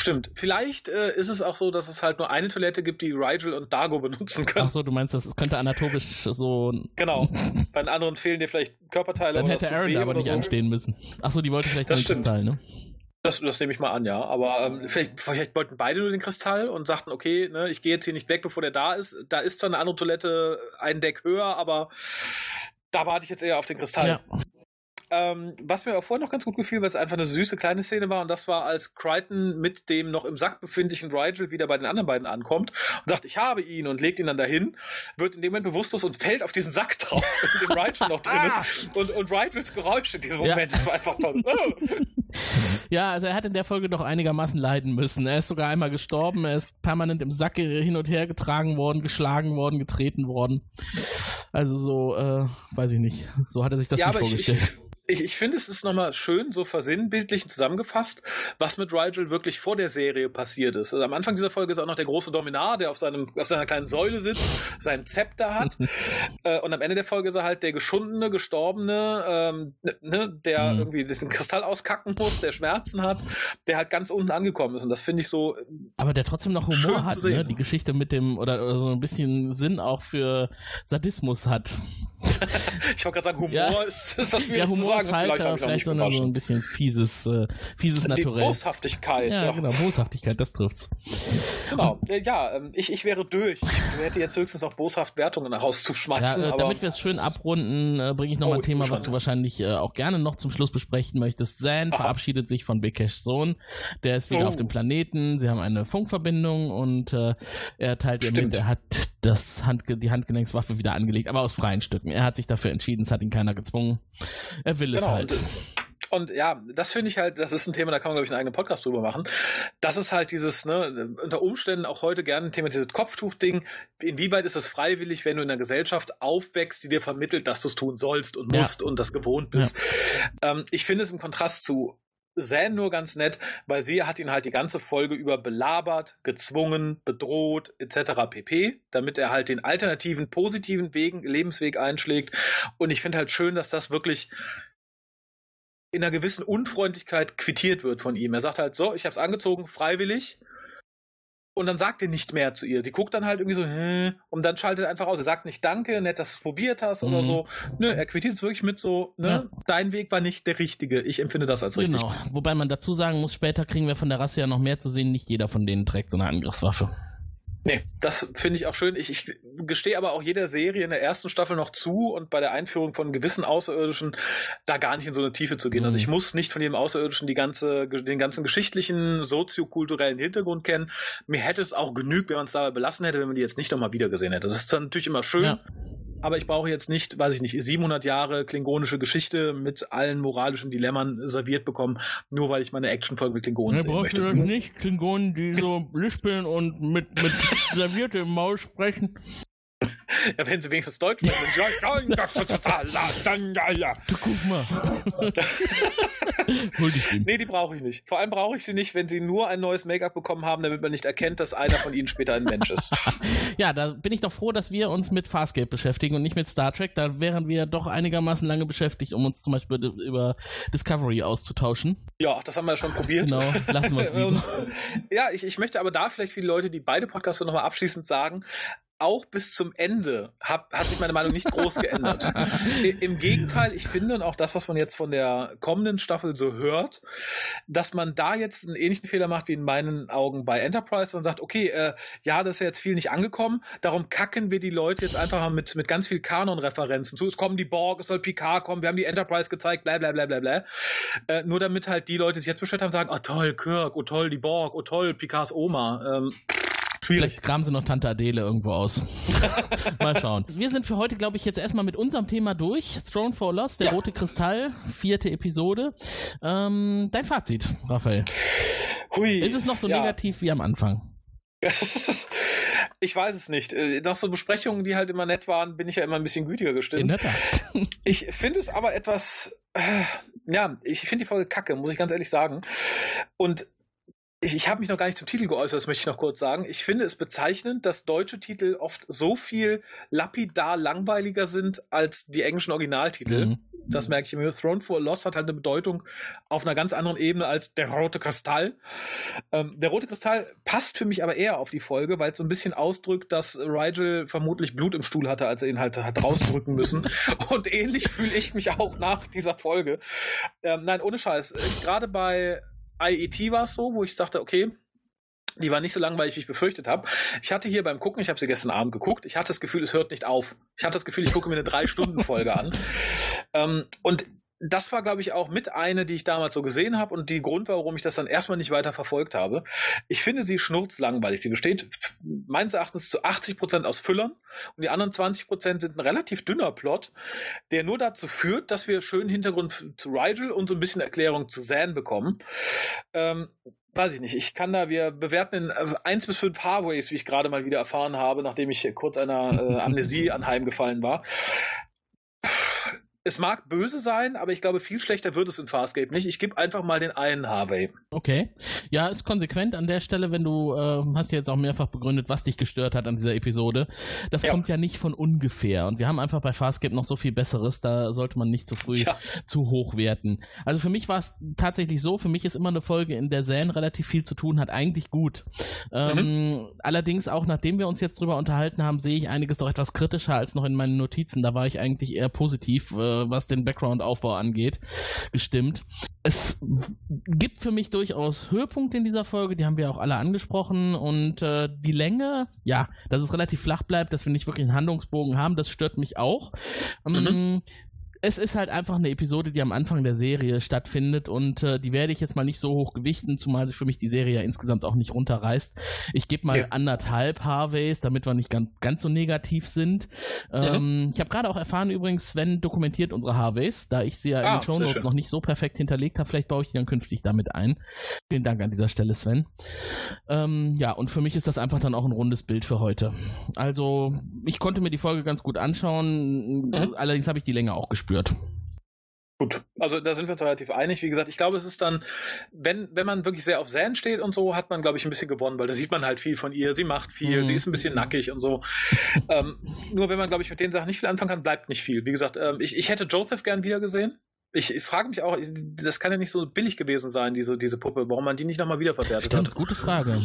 Stimmt. Vielleicht äh, ist es auch so, dass es halt nur eine Toilette gibt, die Rigel und Dago benutzen können. Ach so, du meinst, das könnte anatomisch so. Genau. Bei den anderen fehlen dir vielleicht Körperteile. Dann hätte Aaron da aber nicht so. anstehen müssen. Ach so, die wollte vielleicht das den Kristall, ne? Das, das nehme ich mal an, ja. Aber ähm, vielleicht, vielleicht wollten beide nur den Kristall und sagten, okay, ne, ich gehe jetzt hier nicht weg, bevor der da ist. Da ist zwar eine andere Toilette ein Deck höher, aber da warte ich jetzt eher auf den Kristall. Ja. Ähm, was mir auch vorher noch ganz gut gefiel, weil es einfach eine süße kleine Szene war, und das war, als Crichton mit dem noch im Sack befindlichen Rigel wieder bei den anderen beiden ankommt und sagt, ich habe ihn und legt ihn dann dahin, wird in dem Moment bewusstlos und fällt auf diesen Sack drauf, in dem Rigel noch drin ist. Und, und Rigels Geräusche in diesem Moment, ja. war einfach toll. ja, also er hat in der Folge doch einigermaßen leiden müssen. Er ist sogar einmal gestorben, er ist permanent im Sack hin und her getragen worden, geschlagen worden, getreten worden. Also so, äh, weiß ich nicht. So hat er sich das ja, nicht vorgestellt. Ich, ich, ich, ich finde, es ist nochmal schön so versinnbildlich zusammengefasst, was mit Rigel wirklich vor der Serie passiert ist. Also am Anfang dieser Folge ist auch noch der große Dominar, der auf, seinem, auf seiner kleinen Säule sitzt, seinen Zepter hat. äh, und am Ende der Folge ist er halt der geschundene, gestorbene, ähm, ne, der mhm. irgendwie den Kristall auskacken muss, der Schmerzen hat, der halt ganz unten angekommen ist. Und das finde ich so. Aber der trotzdem noch Humor hat, ne? die Geschichte mit dem, oder, oder so ein bisschen Sinn auch für Sadismus hat. ich wollte gerade sagen, Humor ja. ist, ist das ja, Humor ist falsch, aber vielleicht so, so ein bisschen fieses, äh, fieses Die Naturell. Boshaftigkeit. Ja, ja, genau, Boshaftigkeit, das trifft's. Genau, Und, ja, ähm, ich, ich wäre durch. Ich hätte jetzt höchstens noch boshaft Wertungen rauszuschmeißen. Ja, äh, damit wir es schön abrunden, äh, bringe ich noch oh, mal ein Thema, was du wahrscheinlich äh, auch gerne noch zum Schluss besprechen möchtest. Zan verabschiedet sich von Bikesh Sohn. Der ist wieder oh. auf dem Planeten. Sie haben eine Funkverbindung und äh, er teilt ihr mit, er hat das Handge die Handgelenkswaffe wieder angelegt, aber aus freien Stücken. Er hat sich dafür entschieden, es hat ihn keiner gezwungen. Er will genau. es halt. Und ja, das finde ich halt, das ist ein Thema, da kann man, glaube ich, einen eigenen Podcast drüber machen. Das ist halt dieses, ne, unter Umständen auch heute gerne ein Thema, dieses Kopftuch-Ding. Inwieweit ist das freiwillig, wenn du in einer Gesellschaft aufwächst, die dir vermittelt, dass du es tun sollst und musst ja. und das gewohnt bist? Ja. Ähm, ich finde es im Kontrast zu Zan nur ganz nett, weil sie hat ihn halt die ganze Folge über belabert, gezwungen, bedroht etc. pp, damit er halt den alternativen, positiven Wegen, Lebensweg einschlägt. Und ich finde halt schön, dass das wirklich in einer gewissen Unfreundlichkeit quittiert wird von ihm. Er sagt halt so, ich habe es angezogen, freiwillig und dann sagt er nicht mehr zu ihr. Sie guckt dann halt irgendwie so, hm, und dann schaltet er einfach aus. Er sagt nicht Danke, nett, dass du es probiert hast mhm. oder so. Nö, er quittiert es wirklich mit so, ne, ja. dein Weg war nicht der richtige. Ich empfinde das als richtig. Genau. Wobei man dazu sagen muss, später kriegen wir von der Rasse ja noch mehr zu sehen. Nicht jeder von denen trägt so eine Angriffswaffe. Nee, das finde ich auch schön. Ich, ich gestehe aber auch jeder Serie in der ersten Staffel noch zu und bei der Einführung von gewissen Außerirdischen da gar nicht in so eine Tiefe zu gehen. Also mhm. Also ich muss nicht von jedem Außerirdischen die ganze, den ganzen geschichtlichen, soziokulturellen Hintergrund kennen. Mir hätte es auch genügt, wenn man es dabei belassen hätte, wenn man die jetzt nicht nochmal wiedergesehen hätte. Das ist dann natürlich immer schön. Ja aber ich brauche jetzt nicht, weiß ich nicht, 700 Jahre klingonische Geschichte mit allen moralischen Dilemmen serviert bekommen, nur weil ich meine Actionfolge mit Klingonen ja, sehen möchte. Brauchst du das nicht, Klingonen, die so lispeln und mit, mit Servierte im Maul sprechen? Ja, wenn sie wenigstens Deutsch sprechen. du guck mal. Hol dich Nee, die brauche ich nicht. Vor allem brauche ich sie nicht, wenn sie nur ein neues Make-up bekommen haben, damit man nicht erkennt, dass einer von ihnen später ein Mensch ist. ja, da bin ich doch froh, dass wir uns mit Farscape beschäftigen und nicht mit Star Trek. Da wären wir doch einigermaßen lange beschäftigt, um uns zum Beispiel über Discovery auszutauschen. Ja, das haben wir ja schon probiert. Genau, lassen wir es ja, ich, ich möchte aber da vielleicht für die Leute, die beide Podcasts nochmal abschließend sagen, auch bis zum Ende hab, hat sich meine Meinung nicht groß geändert. Im Gegenteil, ich finde, und auch das, was man jetzt von der kommenden Staffel so hört, dass man da jetzt einen ähnlichen Fehler macht wie in meinen Augen bei Enterprise und sagt, okay, äh, ja, das ist ja jetzt viel nicht angekommen, darum kacken wir die Leute jetzt einfach mal mit, mit ganz viel Kanon-Referenzen zu. Es kommen die Borg, es soll Picard kommen, wir haben die Enterprise gezeigt, bla bla bla bla bla. Äh, nur damit halt die Leute, die sich jetzt bestellt haben, sagen, oh toll, Kirk, oh toll, die Borg, oh toll, Picards Oma. Ähm, Schwierig. Vielleicht graben sie noch Tante Adele irgendwo aus. Mal schauen. Wir sind für heute, glaube ich, jetzt erstmal mit unserem Thema durch. Throne for Lost, der ja. rote Kristall, vierte Episode. Ähm, dein Fazit, Raphael. Hui. Ist es noch so ja. negativ wie am Anfang? ich weiß es nicht. Äh, nach so Besprechungen, die halt immer nett waren, bin ich ja immer ein bisschen gütiger gestimmt. ich finde es aber etwas, äh, ja, ich finde die Folge kacke, muss ich ganz ehrlich sagen. Und ich, ich habe mich noch gar nicht zum Titel geäußert, das möchte ich noch kurz sagen. Ich finde es bezeichnend, dass deutsche Titel oft so viel lapidar langweiliger sind als die englischen Originaltitel. Mhm. Das merke ich immer. Throne for Lost hat halt eine Bedeutung auf einer ganz anderen Ebene als der rote Kristall. Ähm, der rote Kristall passt für mich aber eher auf die Folge, weil es so ein bisschen ausdrückt, dass Rigel vermutlich Blut im Stuhl hatte, als er ihn halt hat rausdrücken müssen. Und ähnlich fühle ich mich auch nach dieser Folge. Ähm, nein, ohne Scheiß. Gerade bei IET war es so, wo ich sagte, okay, die war nicht so langweilig, wie ich befürchtet habe. Ich hatte hier beim Gucken, ich habe sie gestern Abend geguckt, ich hatte das Gefühl, es hört nicht auf. Ich hatte das Gefühl, ich gucke mir eine Drei-Stunden-Folge an. Ähm, und das war, glaube ich, auch mit eine, die ich damals so gesehen habe und die Grund war, warum ich das dann erstmal nicht weiter verfolgt habe. Ich finde sie schnurzlangweilig. Sie besteht meines Erachtens zu 80 Prozent aus Füllern und die anderen 20 Prozent sind ein relativ dünner Plot, der nur dazu führt, dass wir schönen Hintergrund zu Rigel und so ein bisschen Erklärung zu Zan bekommen. Ähm, weiß ich nicht. Ich kann da, wir bewerten in äh, 1 bis 5 Harways, wie ich gerade mal wieder erfahren habe, nachdem ich kurz einer äh, Amnesie anheimgefallen war es mag böse sein, aber ich glaube, viel schlechter wird es in Farscape nicht. Ich gebe einfach mal den einen Harvey. Okay. Ja, ist konsequent an der Stelle, wenn du äh, hast ja jetzt auch mehrfach begründet, was dich gestört hat an dieser Episode. Das ja. kommt ja nicht von ungefähr. Und wir haben einfach bei Farscape noch so viel Besseres, da sollte man nicht zu früh ja. zu hoch werten. Also für mich war es tatsächlich so, für mich ist immer eine Folge, in der Zane relativ viel zu tun hat, eigentlich gut. Ähm, mhm. Allerdings auch, nachdem wir uns jetzt drüber unterhalten haben, sehe ich einiges doch etwas kritischer als noch in meinen Notizen. Da war ich eigentlich eher positiv. Äh, was den Background-Aufbau angeht, gestimmt. Es gibt für mich durchaus Höhepunkte in dieser Folge, die haben wir auch alle angesprochen und äh, die Länge, ja, dass es relativ flach bleibt, dass wir nicht wirklich einen Handlungsbogen haben, das stört mich auch. Mhm. Es ist halt einfach eine Episode, die am Anfang der Serie stattfindet und äh, die werde ich jetzt mal nicht so hoch gewichten, zumal sich für mich die Serie ja insgesamt auch nicht runterreißt. Ich gebe mal ja. anderthalb Harveys, damit wir nicht ganz, ganz so negativ sind. Ähm, ja. Ich habe gerade auch erfahren übrigens, Sven dokumentiert unsere Harveys, da ich sie ja ah, in den Show Notes noch nicht so perfekt hinterlegt habe. Vielleicht baue ich die dann künftig damit ein. Vielen Dank an dieser Stelle, Sven. Ähm, ja, und für mich ist das einfach dann auch ein rundes Bild für heute. Also, ich konnte mir die Folge ganz gut anschauen, mhm. allerdings habe ich die Länge auch gespürt gespürt. Gut, also da sind wir uns relativ einig. Wie gesagt, ich glaube, es ist dann, wenn, wenn man wirklich sehr auf Zan steht und so, hat man, glaube ich, ein bisschen gewonnen, weil da sieht man halt viel von ihr. Sie macht viel, mhm. sie ist ein bisschen nackig und so. ähm, nur wenn man, glaube ich, mit den Sachen nicht viel anfangen kann, bleibt nicht viel. Wie gesagt, ähm, ich, ich hätte Joseph gern wieder gesehen ich, ich frage mich auch, das kann ja nicht so billig gewesen sein, diese, diese Puppe, warum man die nicht nochmal wiederverwertet Stimmt, hat. gute Frage.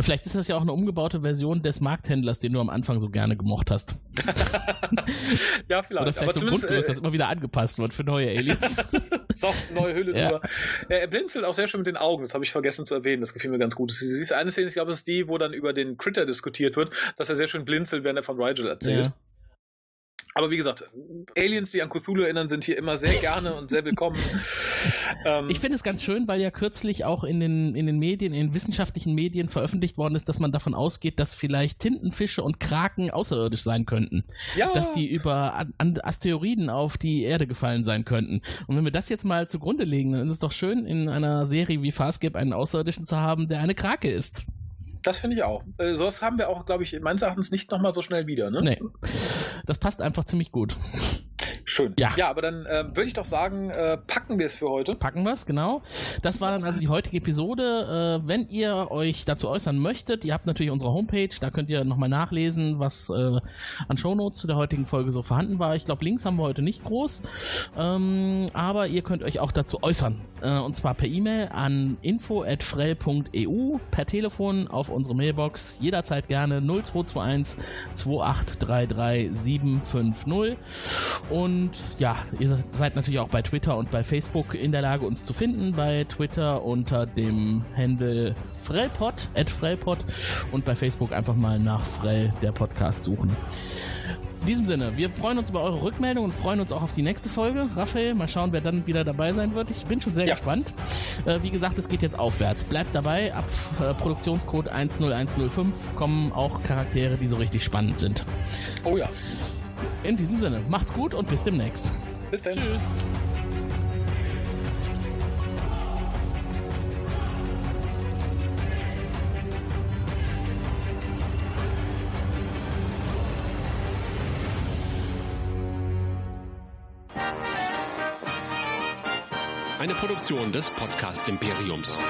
Vielleicht ist das ja auch eine umgebaute Version des Markthändlers, den du am Anfang so gerne gemocht hast. ja, vielleicht. Oder vielleicht aber so grundlos, äh, dass immer wieder angepasst wird für neue Aliens. so, neue Hülle ja. drüber. Er blinzelt auch sehr schön mit den Augen, das habe ich vergessen zu erwähnen, das gefiel mir ganz gut. Sie ist eine Szene, ich glaube, es ist die, wo dann über den Critter diskutiert wird, dass er sehr schön blinzelt, während er von Rigel erzählt. Ja. Aber wie gesagt, Aliens, die an Cthulhu erinnern, sind hier immer sehr gerne und sehr willkommen. ähm, ich finde es ganz schön, weil ja kürzlich auch in den, in den Medien, in den wissenschaftlichen Medien veröffentlicht worden ist, dass man davon ausgeht, dass vielleicht Tintenfische und Kraken außerirdisch sein könnten. Ja. Dass die über an Asteroiden auf die Erde gefallen sein könnten. Und wenn wir das jetzt mal zugrunde legen, dann ist es doch schön, in einer Serie wie Farscape einen Außerirdischen zu haben, der eine Krake ist. Das finde ich auch. Äh, sowas haben wir auch, glaube ich, meines Erachtens nicht nochmal so schnell wieder. Ne? Nee. Das passt einfach ziemlich gut. Schön. Ja, ja aber dann äh, würde ich doch sagen, äh, packen wir es für heute. Packen wir es, genau. Das war dann also die heutige Episode. Äh, wenn ihr euch dazu äußern möchtet, ihr habt natürlich unsere Homepage, da könnt ihr nochmal nachlesen, was äh, an Shownotes zu der heutigen Folge so vorhanden war. Ich glaube, Links haben wir heute nicht groß, ähm, aber ihr könnt euch auch dazu äußern. Äh, und zwar per E-Mail an info.frell.eu, per Telefon auf unsere Mailbox, jederzeit gerne 0221 2833 750 und und ja, ihr seid natürlich auch bei Twitter und bei Facebook in der Lage, uns zu finden. Bei Twitter unter dem Handle Frellpod, at Frellpod und bei Facebook einfach mal nach Frell, der Podcast, suchen. In diesem Sinne, wir freuen uns über eure Rückmeldung und freuen uns auch auf die nächste Folge. Raphael, mal schauen, wer dann wieder dabei sein wird. Ich bin schon sehr ja. gespannt. Äh, wie gesagt, es geht jetzt aufwärts. Bleibt dabei. Ab äh, Produktionscode 10105 kommen auch Charaktere, die so richtig spannend sind. Oh ja. In diesem Sinne, macht's gut und bis demnächst. Bis dann. Tschüss. Eine Produktion des Podcast Imperiums.